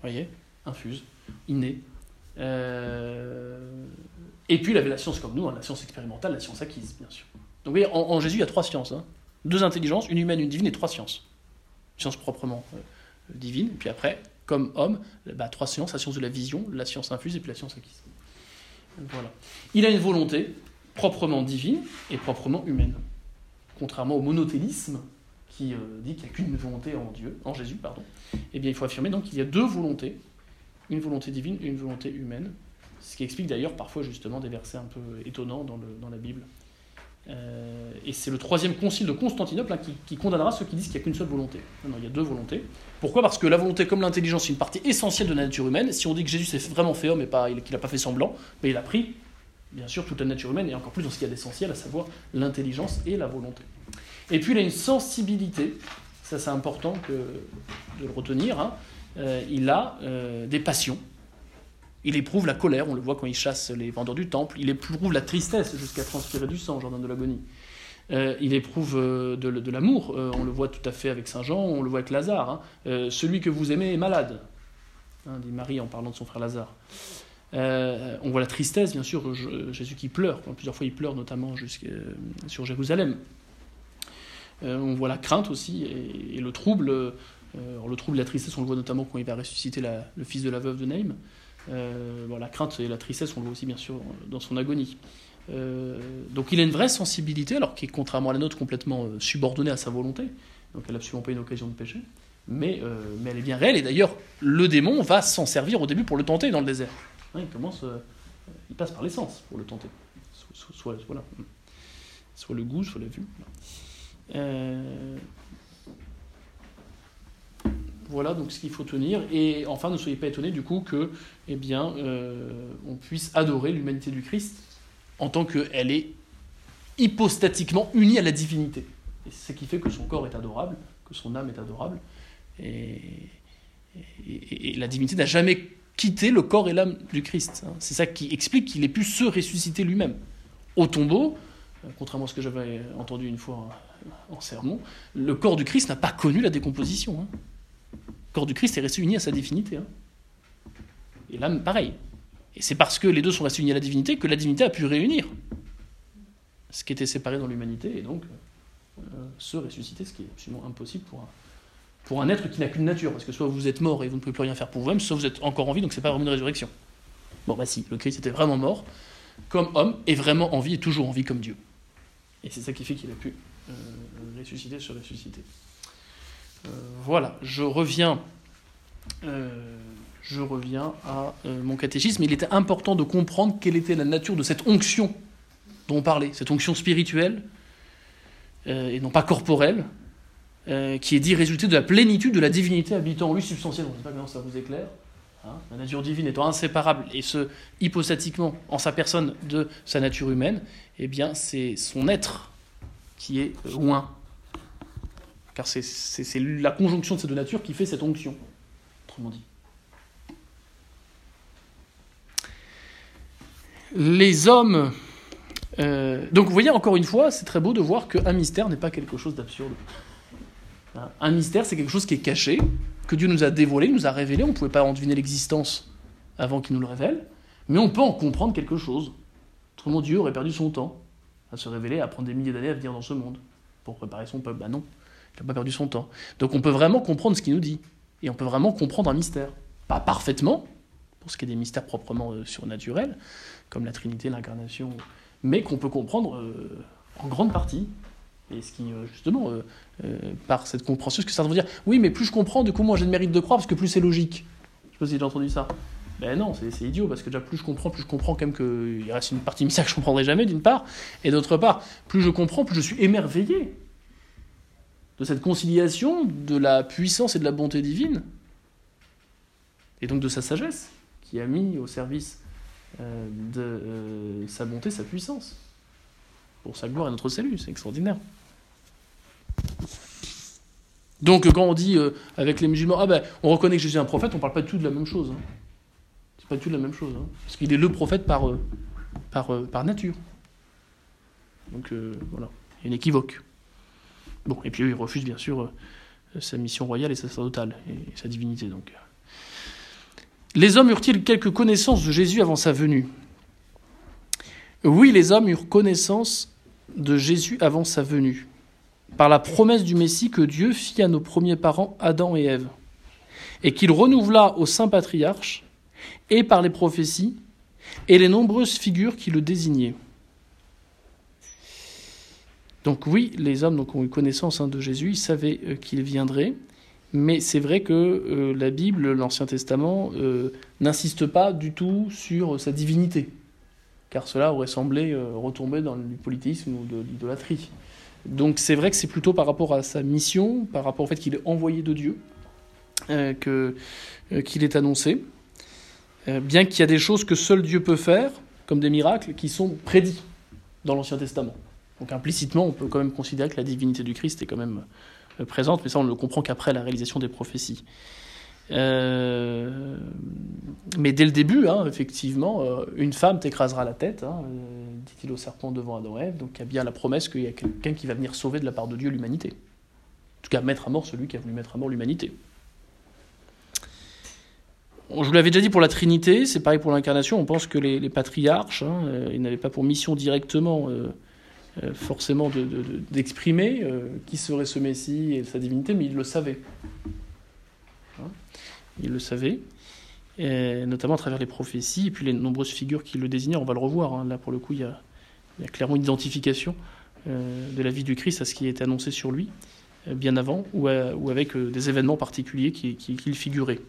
[SPEAKER 1] Voyez Infuse, inné. Euh, et puis il avait la science comme nous, hein, la science expérimentale, la science acquise, bien sûr. Donc vous voyez, en, Jésus, il y a trois sciences. Hein. Deux intelligences, une humaine, une divine, et trois sciences. Science proprement euh, divine, et puis après, comme homme, bah, trois sciences, la science de la vision, la science infuse, et puis la science acquise. Voilà. Il a une volonté proprement divine et proprement humaine. Contrairement au monothélisme qui euh, dit qu'il n'y a qu'une volonté en Dieu, en Jésus, pardon. Eh bien, il faut affirmer donc qu'il y a deux volontés, une volonté divine et une volonté humaine, ce qui explique d'ailleurs parfois justement des versets un peu étonnants dans, la Bible. Euh, et c'est le troisième concile de Constantinople hein, qui, condamnera ceux qui disent qu'il n'y a qu'une seule volonté. Non, il y a deux volontés. Pourquoi? Parce que la volonté, comme l'intelligence, c'est une partie essentielle de la nature humaine. Si on dit que Jésus s'est vraiment fait homme et qu'il n'a pas fait semblant, mais il a pris, bien sûr, toute la nature humaine et encore plus dans ce qu'il y a d'essentiel, à savoir l'intelligence et la volonté. Et puis il a une sensibilité, ça c'est important de le retenir, hein. euh, il a euh, des passions il éprouve la colère, on le voit quand il chasse les vendeurs du temple. Il éprouve la tristesse jusqu'à transpirer du sang, Jardin de l'agonie. Euh, il éprouve de, l'amour, on le voit tout à fait avec Saint Jean, on le voit avec Lazare. Hein. celui que vous aimez est malade, hein, dit Marie en parlant de son frère Lazare. on voit la tristesse, bien sûr, Jésus qui pleure, plusieurs fois il pleure, notamment sur Jérusalem. On voit la crainte aussi et, le trouble. le trouble et la tristesse, on le voit notamment quand il va ressusciter le fils de la veuve de Naïm. Euh, la crainte et la tristesse, on le voit aussi bien sûr dans son agonie. Euh, donc il a une vraie sensibilité, alors qui est contrairement à la nôtre complètement euh, subordonnée à sa volonté, donc elle n'a absolument pas une occasion de pécher, mais, elle est bien réelle, et d'ailleurs le démon va s'en servir au début pour le tenter dans le désert. Hein, il commence, il passe par l'essence pour le tenter, soit, voilà. soit le goût, soit la vue. Voilà donc ce qu'il faut tenir. Et enfin, ne soyez pas étonnés du coup que, eh bien, euh, on puisse adorer l'humanité du Christ en tant qu'elle est hypostatiquement unie à la divinité. Et c'est ce qui fait que son corps est adorable, que son âme est adorable. Et, la divinité n'a jamais quitté le corps et l'âme du Christ. Hein. C'est ça qui explique qu'il ait pu se ressusciter lui-même. Au tombeau, euh, contrairement à ce que j'avais entendu une fois en sermon, le corps du Christ n'a pas connu la décomposition. Hein corps du Christ est resté uni à sa divinité. Hein. Et l'âme, pareil. Et c'est parce que les deux sont restés unis à la divinité que la divinité a pu réunir ce qui était séparé dans l'humanité. Et donc, euh, se ressusciter, ce qui est absolument impossible pour un, pour un être qui n'a qu'une nature. Parce que soit vous êtes mort et vous ne pouvez plus rien faire pour vous-même, soit vous êtes encore en vie, donc c'est pas vraiment une résurrection. Bon, bah si, le Christ était vraiment mort comme homme et vraiment en vie et toujours en vie comme Dieu. Et c'est ça qui fait qu'il a pu euh, ressusciter, se ressusciter. Euh, voilà, je reviens, euh, je reviens à mon catéchisme. Il était important de comprendre quelle était la nature de cette onction dont on parlait, cette onction spirituelle et non pas corporelle, qui est dit résulter de la plénitude de la divinité habitant en lui substantiellement. Je ne sais pas comment ça vous éclaire. Hein, la nature divine étant inséparable et ce hypostatiquement en sa personne de sa nature humaine, eh bien c'est son être qui est loin. Car c'est- c'est c'est la conjonction de ces deux natures qui fait cette onction, autrement dit. Les hommes. euh, donc vous voyez encore une fois, c'est très beau de voir qu'un mystère n'est pas quelque chose d'absurde. Hein, Un mystère, c'est quelque chose qui est caché, que Dieu nous a dévoilé, nous a révélé. On ne pouvait pas en deviner l'existence avant qu'il nous le révèle, mais on peut en comprendre quelque chose. Autrement, Dieu aurait perdu son temps à se révéler, à prendre des milliers d'années à venir dans ce monde pour préparer son peuple. Bah non, il n'a pas perdu son temps. Donc on peut vraiment comprendre ce qu'il nous dit, et on peut vraiment comprendre un mystère. Pas parfaitement, pour ce qui est des mystères proprement euh, surnaturels, comme la Trinité, l'incarnation, mais qu'on peut comprendre euh, en grande partie. Et ce qui, euh, justement, euh, euh, par cette compréhension, ce que certains vont dire, oui, mais plus je comprends, du coup, moi j'ai le mérite de croire, parce que plus c'est logique. Je sais pas si j'ai entendu ça. Ben non, c'est idiot, parce que déjà, plus je comprends, plus je comprends quand même qu'il reste une partie mystère que je comprendrai jamais, d'une part, et d'autre part, plus je comprends, plus je suis émerveillé de cette conciliation de la puissance et de la bonté divine, et donc de sa sagesse, qui a mis au service de sa bonté, sa puissance, pour sa gloire et notre salut, c'est extraordinaire. Donc quand on dit euh, avec les musulmans, ah ben on reconnaît que Jésus est un prophète, on parle pas du tout de la même chose. Hein. C'est pas du tout la même chose, hein. parce qu'il est le prophète par, euh, euh, par nature. Donc voilà, il y une équivoque. Bon, et puis eux, ils refusent bien sûr sa mission royale et sacerdotale, et sa divinité donc. Les hommes eurent-ils quelque connaissance de Jésus avant sa venue? Oui, les hommes eurent connaissance de Jésus avant sa venue, par la promesse du Messie que Dieu fit à nos premiers parents, Adam et Ève, et qu'il renouvela aux saints patriarches, et par les prophéties, et les nombreuses figures qui le désignaient. Donc oui, les hommes ont eu connaissance hein, de Jésus, ils savaient euh, qu'il viendrait, mais c'est vrai que euh, la Bible, l'Ancien Testament, euh, n'insiste pas du tout sur sa divinité, car cela aurait semblé retomber dans du polythéisme ou de l'idolâtrie. Donc c'est vrai que c'est plutôt par rapport à sa mission, par rapport au fait qu'il est envoyé de Dieu, euh, que, euh, qu'il est annoncé. Euh, bien qu'il y a des choses que seul Dieu peut faire, comme des miracles, qui sont prédits dans l'Ancien Testament. Donc implicitement, on peut quand même considérer que la divinité du Christ est quand même présente, mais ça on ne le comprend qu'après la réalisation des prophéties. Euh, mais dès le début, hein, effectivement, euh, une femme t'écrasera la tête, hein, euh, dit-il au serpent devant Adam. Donc il y a bien la promesse qu'il y a quelqu'un qui va venir sauver de la part de Dieu l'humanité. En tout cas, mettre à mort celui qui a voulu mettre à mort l'humanité. Je vous l'avais déjà dit pour la Trinité, c'est pareil pour l'incarnation. On pense que les, patriarches, hein, ils n'avaient pas pour mission directement, forcément, de- de- de- d'exprimer qui serait ce Messie et sa divinité, mais ils le savaient. Ils le savaient, et notamment à travers les prophéties et puis les nombreuses figures qui le désignaient. On va le revoir. hein. Là, pour le coup, il y a, il clairement une identification euh, de la vie du Christ à ce qui est annoncé sur lui euh, bien avant, ou, avec euh, des événements particuliers qui, qui, le figuraient.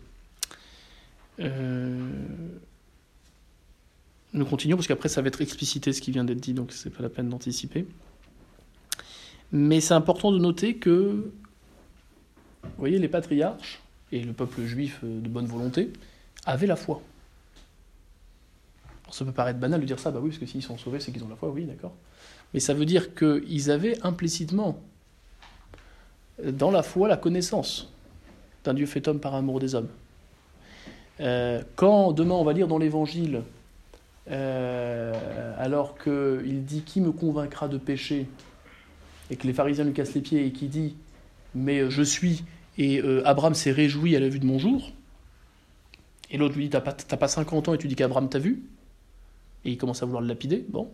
[SPEAKER 1] Nous continuons parce qu'après ça va être explicité ce qui vient d'être dit, donc c'est pas la peine d'anticiper. Mais c'est important de noter que, vous voyez, les patriarches et le peuple juif euh, de bonne volonté avaient la foi. Ça peut paraître banal de dire ça, bah oui, parce que s'ils sont sauvés, c'est qu'ils ont la foi, oui, d'accord. Mais ça veut dire qu'ils avaient implicitement dans la foi la connaissance d'un Dieu fait homme par amour des hommes. Euh, quand demain on va lire dans l'Évangile, euh, alors qu'il dit qui me convaincra de péché, et que les pharisiens lui cassent les pieds et qui dit mais je suis et euh, Abraham s'est réjoui à la vue de mon jour, et l'autre lui dit t'as pas, t'as pas 50 ans et tu dis qu'Abraham t'a vu, et il commence à vouloir le lapider, bon.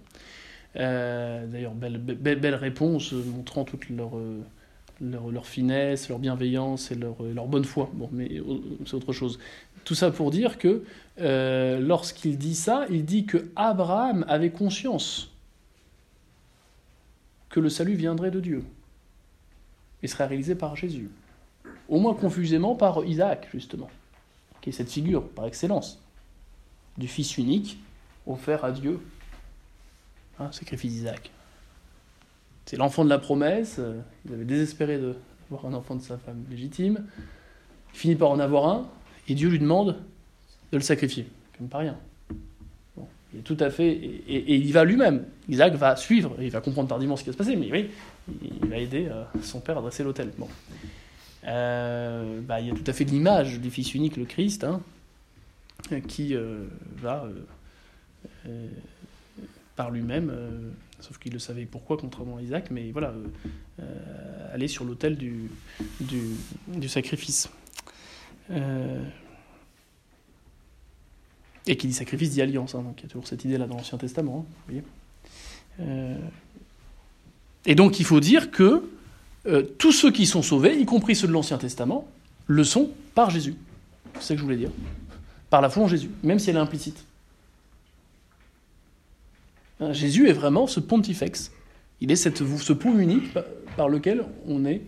[SPEAKER 1] Euh, D'ailleurs, belle, réponse euh, montrant toute leur, finesse, leur bienveillance et leur, bonne foi. Bon, mais c'est autre chose. Tout ça pour dire que lorsqu'il dit ça, il dit que Abraham avait conscience que le salut viendrait de Dieu et serait réalisé par Jésus. Au moins confusément par Isaac, justement, qui est cette figure par excellence du Fils unique offert à Dieu. Hein, sacrifice d'Isaac. C'est l'enfant de la promesse, il avait désespéré de voir un enfant de sa femme légitime, il finit par en avoir un, et Dieu lui demande de le sacrifier. Comme pas rien. Il est tout à fait. Et, il va lui-même. Isaac va suivre, il va comprendre tardivement ce qui va se passer, mais oui, il va aider euh, son père à dresser l'autel. Bon. Euh, bah, il y a tout à fait l'image du Fils unique, le Christ, hein, qui euh, va, euh, euh, par lui-même, sauf qu'il le savait pourquoi, contrairement à Isaac, mais voilà, aller sur l'autel du, du, sacrifice. Et qui dit sacrifice dit alliance, hein, donc il y a toujours cette idée-là dans l'Ancien Testament. hein, et donc il faut dire que euh, tous ceux qui sont sauvés, y compris ceux de l'Ancien Testament, le sont par Jésus. C'est ce que je voulais dire. Par la foi en Jésus, même si elle est implicite. Hein, Jésus est vraiment ce pontifex. Il est ce pont unique par, lequel on est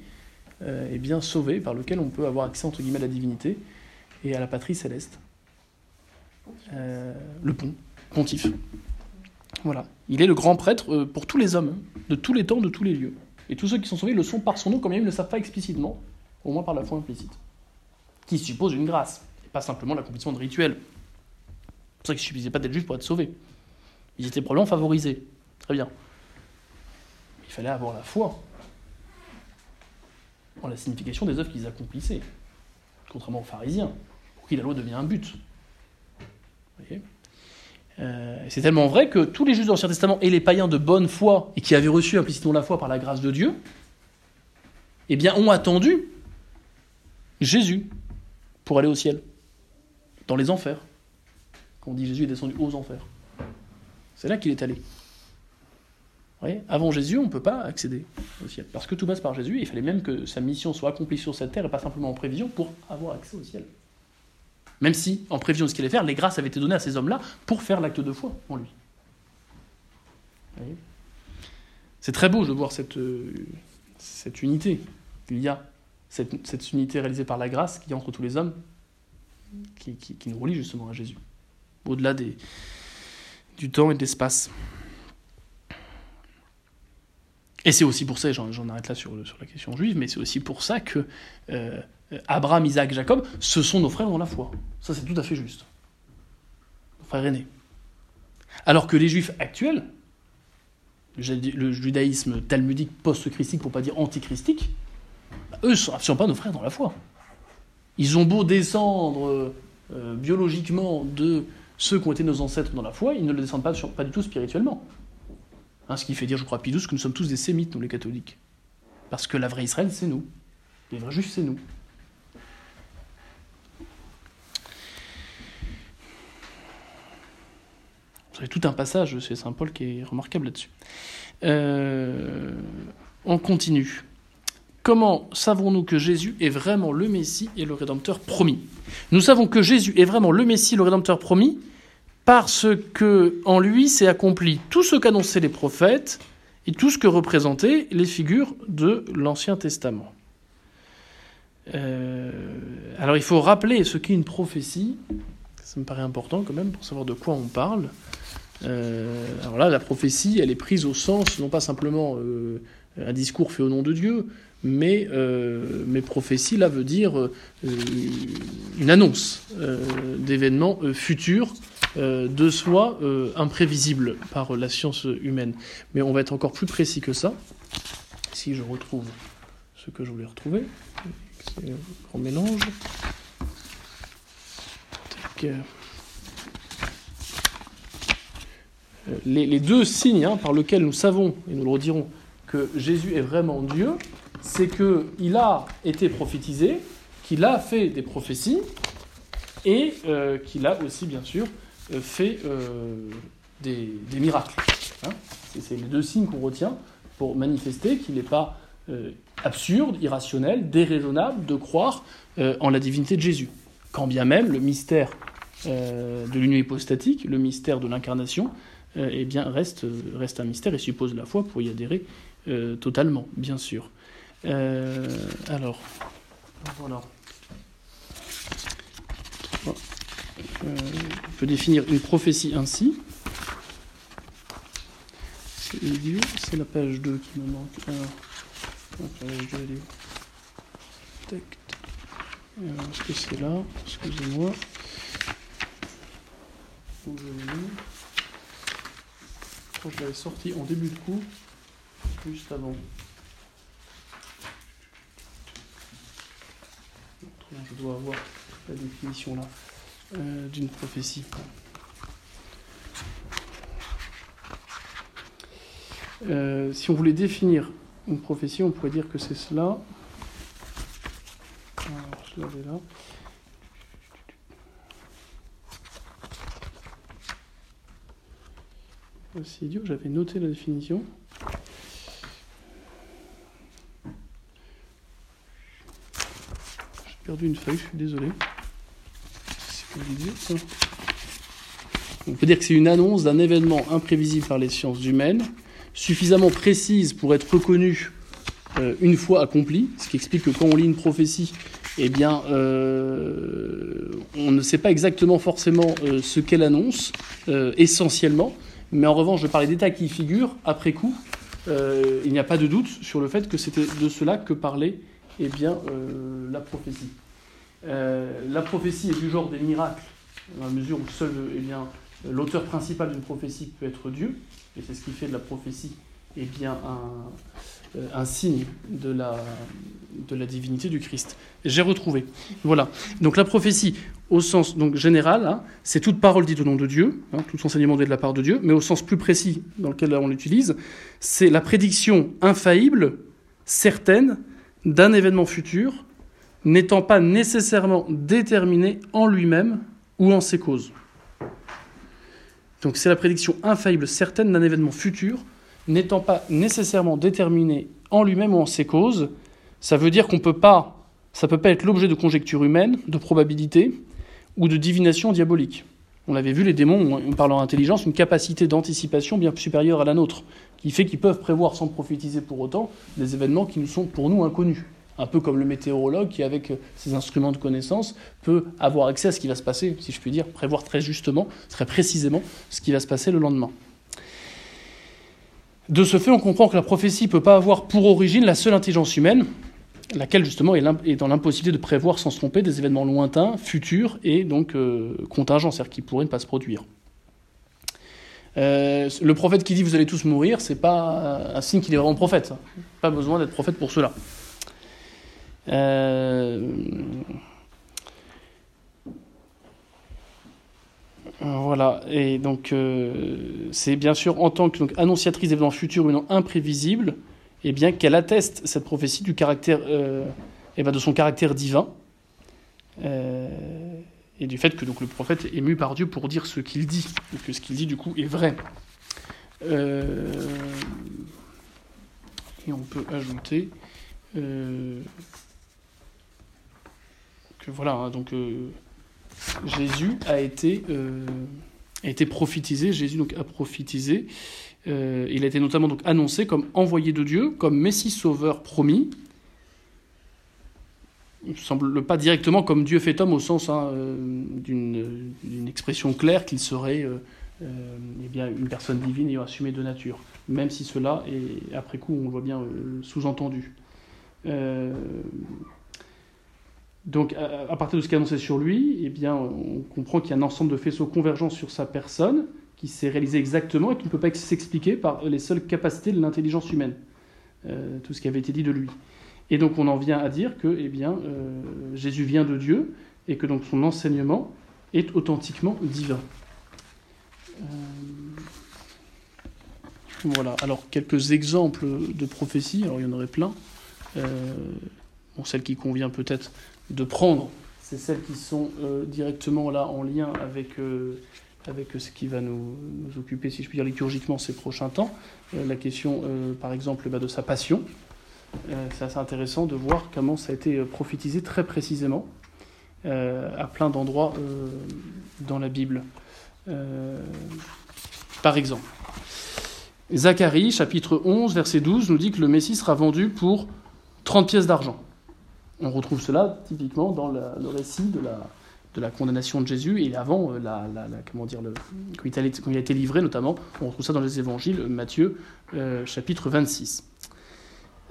[SPEAKER 1] euh, eh bien, sauvé, par lequel on peut avoir accès entre guillemets à la divinité et à la patrie céleste. Euh, le pont, pontife. Voilà. Il est le grand prêtre pour tous les hommes, hein, de tous les temps, de tous les lieux. Et tous ceux qui sont sauvés le sont par son nom, comme ils ne le savent pas explicitement, au moins par la foi implicite. Qui suppose une grâce, et pas simplement l'accomplissement de rituels. C'est pour ça qu'il ne suffisait pas d'être juif pour être sauvé. Ils étaient probablement favorisés. Très bien. Il fallait avoir la foi en la signification des œuvres qu'ils accomplissaient. Contrairement aux pharisiens, pour qui la loi devient un but. Vous voyez? Euh, c'est tellement vrai que tous les juifs de l'Ancien Testament et les païens de bonne foi et qui avaient reçu implicitement la foi par la grâce de Dieu, eh bien, ont attendu Jésus pour aller au ciel, dans les enfers. Quand on dit Jésus est descendu aux enfers, c'est là qu'il est allé. Avant Jésus, on ne peut pas accéder au ciel. Parce que tout passe par Jésus, il fallait même que sa mission soit accomplie sur cette terre et pas simplement en prévision pour avoir accès au ciel. Même si, en prévision de ce qu'il allait faire, les grâces avaient été données à ces hommes-là pour faire l'acte de foi en lui. C'est très beau de voir cette, euh, cette unité. Il y a cette, cette unité réalisée par la grâce qui est entre tous les hommes, qui, nous relie justement à Jésus, au-delà des, du temps et de l'espace. Et c'est aussi pour ça, j'en arrête là sur, sur la question juive, mais c'est aussi pour ça que euh, Abraham, Isaac, Jacob, ce sont nos frères dans la foi. Ça, c'est tout à fait juste. Nos frères aînés. Alors que les juifs actuels, le judaïsme talmudique post-christique, pour pas dire antichristique, bah, eux ne sont absolument pas nos frères dans la foi. Ils ont beau descendre euh, biologiquement de ceux qui ont été nos ancêtres dans la foi, ils ne le descendent pas du tout spirituellement. Hein, ce qui fait dire, je crois, Pidous, que nous sommes tous des sémites, nous les catholiques. Parce que la vraie Israël, c'est nous. Les vrais juifs, c'est nous. Vous avez tout un passage chez Saint Paul qui est remarquable là-dessus. Euh, on continue. Comment savons-nous que Jésus est vraiment le Messie et le Rédempteur promis? Nous savons que Jésus est vraiment le Messie, le Rédempteur promis, parce que en lui s'est accompli tout ce qu'annonçaient les prophètes et tout ce que représentaient les figures de l'Ancien Testament. Euh, alors il faut rappeler ce qu'est une prophétie, ça me paraît important quand même pour savoir de quoi on parle. Euh, alors là, la prophétie, elle est prise au sens, non pas simplement euh, un discours fait au nom de Dieu, mais, euh, mais prophétie, là, veut dire une annonce d'événements futurs, de soi imprévisibles par la science humaine. Mais on va être encore plus précis que ça, si je retrouve ce que je voulais retrouver. C'est un grand mélange. Tac. Euh, Les, deux signes hein, par lesquels nous savons, et nous le redirons, que Jésus est vraiment Dieu, c'est qu'il a été prophétisé, qu'il a fait des prophéties, et euh, qu'il a aussi, bien sûr, euh, fait des, miracles. Hein. c'est les deux signes qu'on retient pour manifester qu'il n'est pas absurde, irrationnel, déraisonnable de croire en la divinité de Jésus. Quand bien même le mystère de l'union hypostatique, le mystère de l'incarnation, eh bien reste, reste un mystère et suppose la foi pour y adhérer totalement, bien sûr. alors, voilà. on peut définir une prophétie ainsi. C'est la page 2 qui me manque. Est-ce que c'est là? Excusez-moi. Je l'avais sorti en début de cours, juste avant. je dois avoir la définition là euh, d'une prophétie. Euh, si on voulait définir une prophétie, on pourrait dire que c'est cela. Alors, je l'avais là. C'est idiot, j'avais noté la définition. J'ai perdu une feuille, je suis désolé. C'est ça. On peut dire que c'est une annonce d'un événement imprévisible par les sciences humaines suffisamment précise pour être reconnue euh, une fois accomplie, ce qui explique que quand on lit une prophétie, eh bien, euh, on ne sait pas exactement forcément euh, ce qu'elle annonce, essentiellement, mais en revanche, je parlais d'états qui figurent après coup. il n'y a pas de doute sur le fait que c'était de cela que parlait eh bien, la prophétie. la prophétie est du genre des miracles, dans la mesure où seul eh bien, l'auteur principal d'une prophétie peut être Dieu, et c'est ce qui fait de la prophétie eh bien, un, euh, signe de la divinité du Christ. J'ai retrouvé. Voilà. Donc la prophétie, au sens donc, général, hein, c'est toute parole dite au nom de Dieu, hein, tout enseignement donné de la part de Dieu, mais au sens plus précis dans lequel on l'utilise, c'est la prédiction infaillible, certaine, d'un événement futur, n'étant pas nécessairement déterminé en lui-même ou en ses causes. Donc c'est la prédiction infaillible certaine d'un événement futur, n'étant pas nécessairement déterminé en lui-même ou en ses causes. Ça veut dire qu'on peut pas, ça peut pas être l'objet de conjectures humaines, de probabilités ou de divination diabolique. On l'avait vu, les démons ont, par leur intelligence, une capacité d'anticipation bien supérieure à la nôtre, qui fait qu'ils peuvent prévoir sans prophétiser pour autant des événements qui nous sont pour nous inconnus un peu comme le météorologue qui, avec ses instruments de connaissance, peut avoir accès à ce qui va se passer, si je puis dire, prévoir très justement, très précisément ce qui va se passer le lendemain. De ce fait, on comprend que la prophétie ne peut pas avoir pour origine la seule intelligence humaine, laquelle justement est dans l'impossibilité de prévoir sans se tromper des événements lointains, futurs et donc euh, contingents, c'est-à-dire qui pourraient ne pas se produire. Euh, le prophète qui dit vous allez tous mourir, c'est pas un signe qu'il est vraiment prophète. Pas besoin d'être prophète pour cela. Euh, voilà, et donc euh, c'est bien sûr en tant qu'annonciatrice d'événements futurs ou non imprévisibles, eh bien qu'elle atteste cette prophétie du caractère, euh, et ben, de son caractère divin, et du fait que donc le prophète est ému par Dieu pour dire ce qu'il dit, et que ce qu'il dit du coup est vrai. et on peut ajouter voilà, hein, donc euh, Jésus a été, euh, a été prophétisé, Jésus donc a prophétisé. Euh, il a été notamment donc annoncé comme envoyé de Dieu, comme Messie sauveur promis. Il ne semble pas directement comme Dieu fait homme au sens hein, d'une expression claire qu'il serait eh bien, une personne divine ayant assumé de nature, même si cela est, après coup, on le voit bien sous-entendu. Donc, à, partir de ce qui est annoncé sur lui, eh bien, on comprend qu'il y a un ensemble de faisceaux convergents sur sa personne qui s'est réalisé exactement et qui ne peut pas s'expliquer par les seules capacités de l'intelligence humaine, euh, tout ce qui avait été dit de lui. Et donc, on en vient à dire que eh bien, euh, Jésus vient de Dieu et que donc son enseignement est authentiquement divin. Euh, voilà, alors quelques exemples de prophéties, alors il y en aurait plein. bon, celle qui convient peut-être de prendre, c'est celles qui sont directement là en lien avec, avec ce qui va nous, occuper, si je puis dire, liturgiquement ces prochains temps, la question, par exemple, bah, de sa passion. C'est assez intéressant de voir comment ça a été prophétisé très précisément à plein d'endroits dans la Bible. par exemple, Zacharie, chapitre 11, verset 12, nous dit que le Messie sera vendu pour 30 pièces d'argent. On retrouve cela typiquement dans le récit de la, de la condamnation de Jésus et avant euh, la, comment dire, quand, il a, été livré notamment. On retrouve ça dans les évangiles, Matthieu euh, chapitre 26.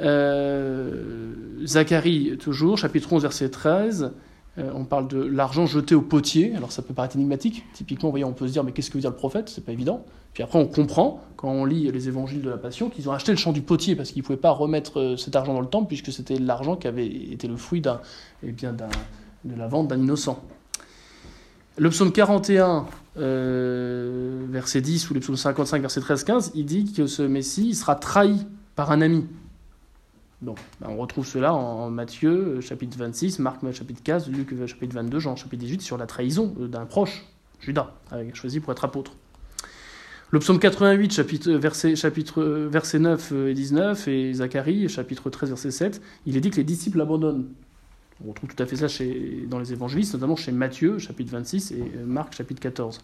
[SPEAKER 1] Euh, Zacharie, toujours, chapitre 11, verset 13, euh, on parle de l'argent jeté au potier. Alors ça peut paraître énigmatique. Typiquement, voyez, on peut se dire, mais qu'est-ce que veut dire le prophète? C'est pas évident. Puis après, on comprend, quand on lit les évangiles de la Passion, qu'ils ont acheté le champ du potier parce qu'ils pouvaient pas remettre euh, cet argent dans le temple, puisque c'était l'argent qui avait été le fruit d'un, eh bien, de la vente d'un innocent. Le psaume 41, euh, verset 10, ou le psaume 55, verset 13-15, il dit que ce Messie sera trahi par un ami. Bon, ben, on retrouve cela en, Matthieu euh, chapitre 26, Marc chapitre 15, Luc euh, chapitre 22, Jean chapitre 18 sur la trahison euh, d'un proche, Judas, choisi pour être apôtre. Le psaume 88, chapitre, verset, chapitre, verset 9 et 19, et Zacharie, chapitre 13, verset 7, il est dit que les disciples abandonnent. On retrouve tout à fait ça chez, dans les évangélistes, notamment chez Matthieu, chapitre 26, et Marc, chapitre 14.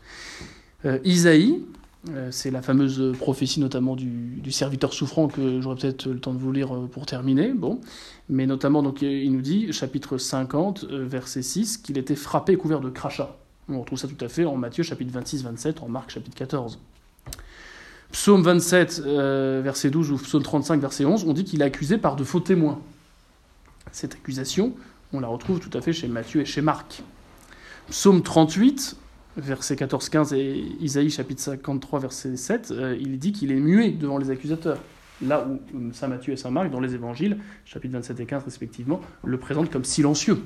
[SPEAKER 1] Isaïe, euh, c'est la fameuse prophétie notamment du, serviteur souffrant que j'aurais peut-être le temps de vous lire euh, pour terminer. Bon. Mais notamment, donc, il nous dit, chapitre 50, euh, verset 6, qu'il était frappé et couvert de crachats. On retrouve ça tout à fait en Matthieu chapitre 26, 27, en Marc chapitre 14. Psaume 27, verset 12, ou psaume 35, verset 11, on dit qu'il est accusé par de faux témoins. Cette accusation, on la retrouve tout à fait chez Matthieu et chez Marc. Psaume 38, verset 14-15 et Isaïe chapitre 53 verset 7, euh, il dit qu'il est muet devant les accusateurs. Là où euh, Saint Matthieu et Saint Marc, dans les évangiles, chapitre 27 et 15 respectivement, le présentent comme silencieux.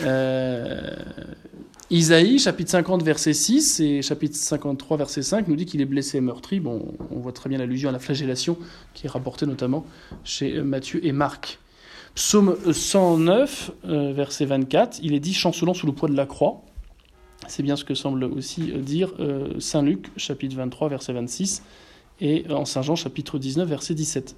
[SPEAKER 1] Euh, Isaïe, chapitre 50, verset 6 et chapitre 53, verset 5, nous dit qu'il est blessé et meurtri. On voit très bien l'allusion à la flagellation qui est rapportée notamment chez Matthieu et Marc. Psaume 109, verset 24, il est dit chancelant sous le poids de la croix. C'est bien ce que semble aussi euh, dire euh, Saint Luc, chapitre 23, verset 26, et euh, en Saint Jean, chapitre 19, verset 17.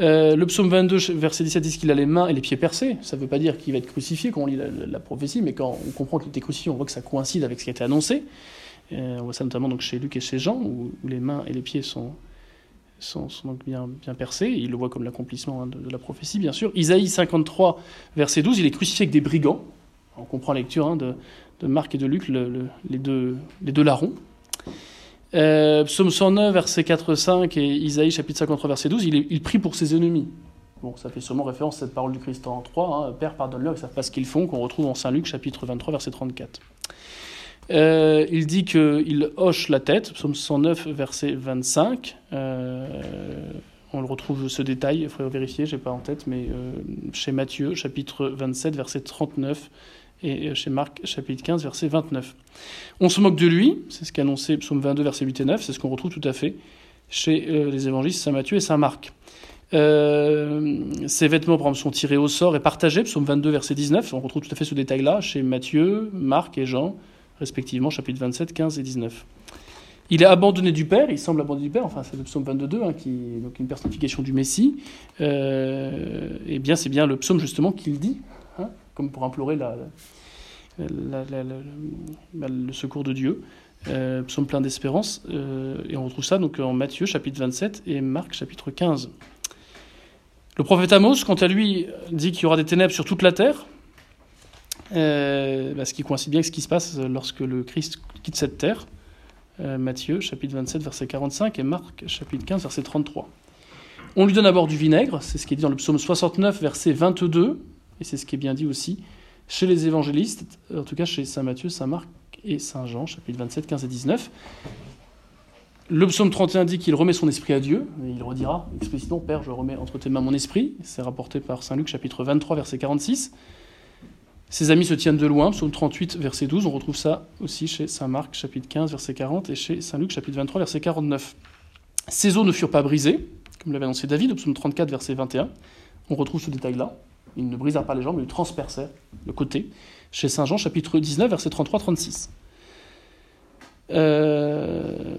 [SPEAKER 1] le psaume 22, verset 17, dit qu'il a les mains et les pieds percés. Ça ne veut pas dire qu'il va être crucifié quand on lit la, prophétie, mais quand on comprend qu'il était crucifié, on voit que ça coïncide avec ce qui a été annoncé. on voit ça notamment donc chez Luc et chez Jean, où, les mains et les pieds sont, sont, donc bien, bien, percés. Il le voit comme l'accomplissement hein, de, la prophétie, bien sûr. Isaïe 53, verset 12, il est crucifié avec des brigands. On comprend la lecture hein, de, de Marc et de Luc, les, deux, les deux larrons. Euh, psaume 109, verset 4-5 et Isaïe chapitre 53, verset 12, il, il prie pour ses ennemis. Bon, ça fait sûrement référence à cette parole du Christ en 3, hein, Père, pardonne-leur, ils ne savent pas ce qu'ils font, qu'on retrouve en Saint Luc chapitre 23, verset 34. Euh, il dit qu'il hoche la tête, psaume 109, verset 25. Euh, on le retrouve ce détail, il faudrait vérifier, je n'ai pas en tête, mais chez Matthieu, chapitre 27, verset 39 et euh, chez Marc chapitre 15 verset 29. On se moque de lui, c'est ce qu'annonçait psaume 22 verset 8 et 9, c'est ce qu'on retrouve tout à fait chez euh, les évangélistes Saint Matthieu et Saint Marc. Euh, ses vêtements, par exemple, sont tirés au sort et partagés, psaume 22 verset 19, on retrouve tout à fait ce détail-là chez Matthieu, Marc et Jean, respectivement chapitre 27, 15 et 19. Il est abandonné du Père, il semble abandonné du Père, enfin c'est le psaume 22, hein, qui est donc une personnification du Messie. et bien c'est bien le psaume justement qu'il dit, comme pour implorer le secours de Dieu. Euh, psaume plein d'espérance. Euh, et on retrouve ça donc en Matthieu chapitre 27 et Marc chapitre 15. Le prophète Amos, quant à lui, dit qu'il y aura des ténèbres sur toute la terre, euh, bah, ce qui coïncide bien avec ce qui se passe lorsque le Christ quitte cette terre. Euh, Matthieu chapitre 27 verset 45 et Marc chapitre 15 verset 33. On lui donne à bord du vinaigre, c'est ce qui est dit dans le psaume 69 verset 22, et c'est ce qui est bien dit aussi chez les évangélistes, en tout cas chez Saint Matthieu, Saint Marc et Saint Jean, chapitre 27, 15 et 19. Le psaume 31 dit qu'il remet son esprit à Dieu, et il redira explicitement Père, je remets entre tes mains mon esprit. C'est rapporté par Saint Luc, chapitre 23, verset 46. Ses amis se tiennent de loin, psaume 38, verset 12. On retrouve ça aussi chez Saint Marc, chapitre 15, verset 40, et chez Saint Luc, chapitre 23, verset 49. Ses os ne furent pas brisés, comme l'avait annoncé David, au psaume 34, verset 21. On retrouve ce détail-là. Il ne brisa pas les jambes, il transperçait le côté. Chez Saint Jean, chapitre 19, verset 33-36. Euh,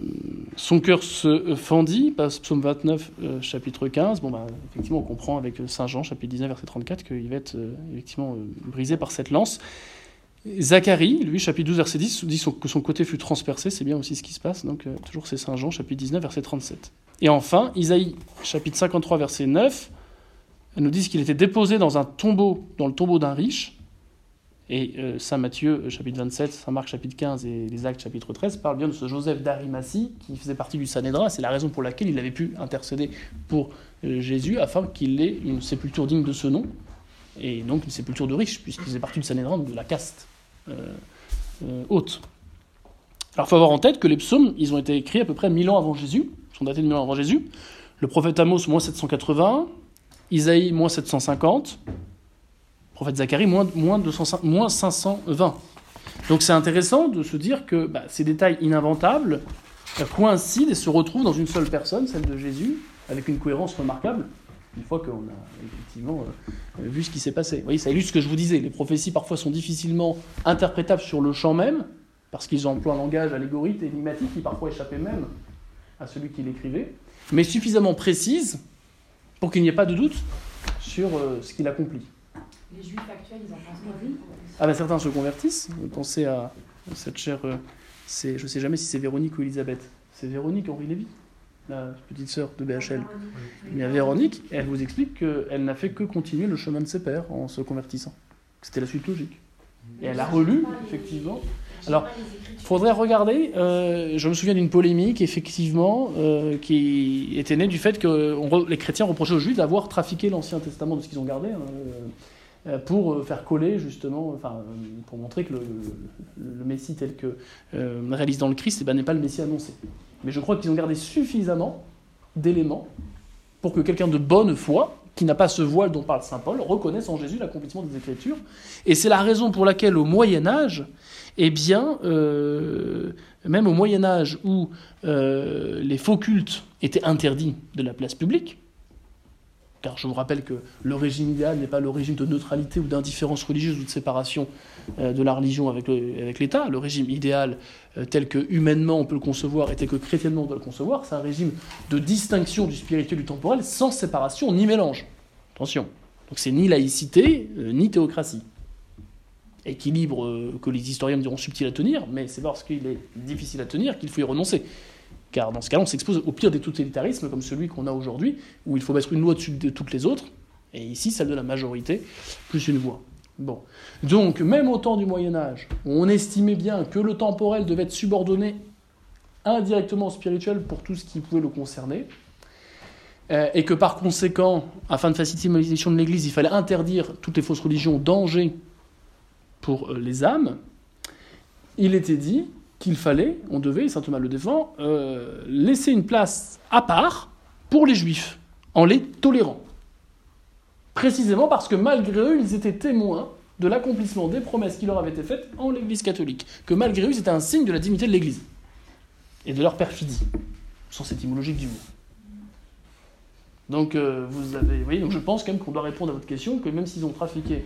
[SPEAKER 1] son cœur se fendit, psaume 29, euh, chapitre 15. Bon, bah, effectivement, on comprend avec Saint Jean, chapitre 19, verset 34, qu'il va être euh, effectivement euh, brisé par cette lance. Zacharie, lui, chapitre 12, verset 10, dit que son côté fut transpercé, c'est bien aussi ce qui se passe, donc euh, toujours c'est Saint Jean, chapitre 19, verset 37. Et enfin, Isaïe, chapitre 53, verset 9, elle nous dit qu'il était déposé dans un tombeau, dans le tombeau d'un riche, et euh, Saint Matthieu, euh, chapitre 27, Saint Marc, chapitre 15 et les Actes, chapitre 13, parlent bien de ce Joseph d'Arimathie qui faisait partie du Sanhédrin. C'est la raison pour laquelle il avait pu intercéder pour euh, Jésus afin qu'il ait une sépulture digne de ce nom, et donc une sépulture de riche, puisqu'il faisait partie du Sanhédrin, donc de la caste haute. Alors il faut avoir en tête que les psaumes, ils ont été écrits à peu près 1000 ans avant Jésus, sont datés de 1000 ans avant Jésus. Le prophète Amos, moins 780, Isaïe, moins 750, prophète Zacharie, moins, moins, 205 moins 520. Donc c'est intéressant de se dire que bah, ces détails ininventables coïncident et se retrouvent dans une seule personne, celle de Jésus, avec une cohérence remarquable, une fois qu'on a effectivement euh, vu ce qui s'est passé. Vous voyez, ça illustre ce que je vous disais, les prophéties parfois sont difficilement interprétables sur le champ même, parce qu'ils emploient un langage allégorique, énigmatique, qui parfois échappait même à celui qui l'écrivait, mais suffisamment précises pour qu'il n'y ait pas de doute sur euh, ce qu'il accomplit.
[SPEAKER 2] Les juifs actuels, ils en pensent quoi
[SPEAKER 1] Ah ben certains se convertissent. Pensez à cette chère, euh, c'est, je sais jamais si c'est Véronique ou Elisabeth. C'est Véronique Henri Lévy, la petite sœur de BHL. Il y a Véronique, elle vous explique qu'elle n'a fait que continuer le chemin de ses pères en se convertissant. C'était la suite logique. Et elle a relu, effectivement. Alors, Il faudrait regarder, euh, je me souviens d'une polémique, effectivement, euh, qui était née du fait que on les chrétiens reprochaient aux juifs d'avoir trafiqué l'Ancien Testament de ce qu'ils ont gardé, hein, euh, pour euh, faire coller, justement, enfin, euh, pour montrer que le, Messie tel que euh, réalise dans le Christ eh ben, n'est pas le Messie annoncé. Mais je crois qu'ils ont gardé suffisamment d'éléments pour que quelqu'un de bonne foi, qui n'a pas ce voile dont parle Saint Paul, reconnaisse en Jésus l'accomplissement des Écritures. Et c'est la raison pour laquelle, au Moyen Âge, eh bien, euh, même au Moyen Âge où euh, les faux cultes étaient interdits de la place publique, car je vous rappelle que le régime idéal n'est pas le régime de neutralité ou d'indifférence religieuse ou de séparation euh, de la religion avec l'État. Le régime idéal, euh, tel que humainement on peut le concevoir et tel que chrétiennement on doit le concevoir, c'est un régime de distinction du spirituel et du temporel sans séparation ni mélange. Attention. Donc c'est ni laïcité, euh, ni théocratie équilibre que les historiens diront subtil à tenir, mais c'est parce qu'il est difficile à tenir qu'il faut y renoncer. Car dans ce cas-là, on s'expose au pire des totalitarismes, comme celui qu'on a aujourd'hui, où il faut mettre une loi au-dessus de toutes les autres, et ici celle de la majorité, plus une voix. Bon. Donc, même au temps du Moyen-Âge, où on estimait bien que le temporel devait être subordonné indirectement au spirituel pour tout ce qui pouvait le concerner, euh, et que par conséquent, afin de faciliter l'utilisation de l'Église, il fallait interdire toutes les fausses religions, danger pour euh, les âmes, il était dit qu'il fallait, on devait, saint Thomas le défend, euh, laisser une place à part pour les juifs, en les tolérant. Précisément parce que malgré eux, ils étaient témoins de l'accomplissement des promesses qui leur avaient été faites en l'Église catholique. Que malgré eux, c'était un signe de la dignité de l'Église et de leur perfidie, sens étymologique du mot. Donc, euh, vous avez, vous voyez, donc je pense quand même qu'on doit répondre à votre question que même s'ils ont trafiqué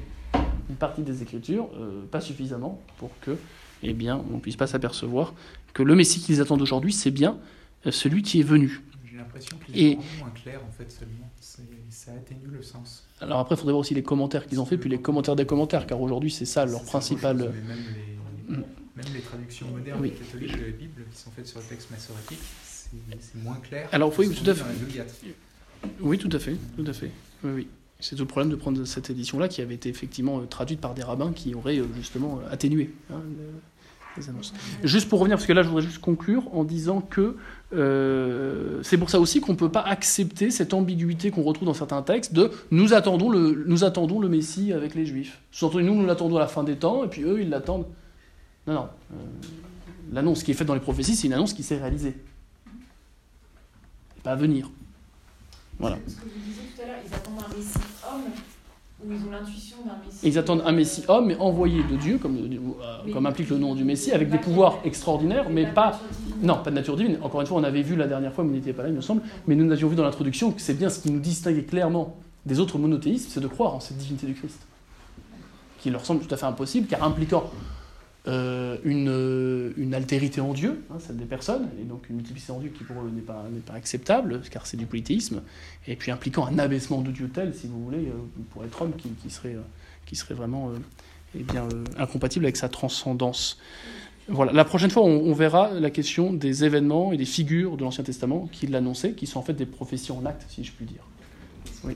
[SPEAKER 1] une partie des Écritures, euh, pas suffisamment pour que, eh bien, on ne puisse pas s'apercevoir que le Messie qu'ils attendent aujourd'hui, c'est bien euh, celui qui est venu.
[SPEAKER 3] J'ai l'impression qu'il est moins clair en fait seulement. Ça atténue le sens.
[SPEAKER 1] Alors après, il faudrait voir aussi les commentaires qu'ils ont fait, puis les commentaires des commentaires, car aujourd'hui, c'est ça leur principal.
[SPEAKER 3] Même les,
[SPEAKER 1] Mm.
[SPEAKER 3] même les traductions modernes
[SPEAKER 1] Oui.
[SPEAKER 3] catholiques de la Bible qui sont faites sur le texte massorétique, c'est moins clair.
[SPEAKER 1] Alors, oui, tout à fait. Oui, tout à fait, tout à fait. Oui, oui. C'est tout le problème de prendre cette édition-là qui avait été effectivement euh, traduite par des rabbins qui auraient euh, justement euh, atténué hein, le- Juste pour revenir, parce que là je voudrais juste conclure en disant que euh, c'est pour ça aussi qu'on ne peut pas accepter cette ambiguïté qu'on retrouve dans certains textes de nous attendons le, Messie avec les Juifs. Sous-entendu, nous, nous l'attendons à la fin des temps, et puis eux, ils l'attendent. Non, non. Euh, L'annonce qui est faite dans les prophéties, c'est une annonce qui s'est réalisée. Pas à venir. Voilà.
[SPEAKER 2] Ils ont l'intuition d'un messie.
[SPEAKER 1] Ils attendent un Messie homme, mais envoyé de Dieu, comme, euh, comme implique le nom du Messie, avec des pouvoirs extraordinaires, mais pas. Non, pas de nature divine. Encore une fois, on avait vu la dernière fois, mais vous n'étiez pas là, il me semble, mais nous avions vu dans l'introduction que c'est bien ce qui nous distinguait clairement des autres monothéistes, c'est de croire en cette divinité du Christ. Qui leur semble tout à fait impossible, car impliquant euh, une, euh, une altérité en Dieu, hein, celle des personnes, et donc une multiplicité en Dieu qui pour eux n'est pas, acceptable, car c'est du polythéisme, et puis impliquant un abaissement de Dieu tel, si vous voulez, euh, pour être homme, qui, serait, vraiment eh bien, incompatible avec sa transcendance. Voilà. La prochaine fois, on, on verra la question des événements et des figures de l'Ancien Testament qui l'annonçaient, qui sont en fait des prophéties en acte, si je puis dire. Oui.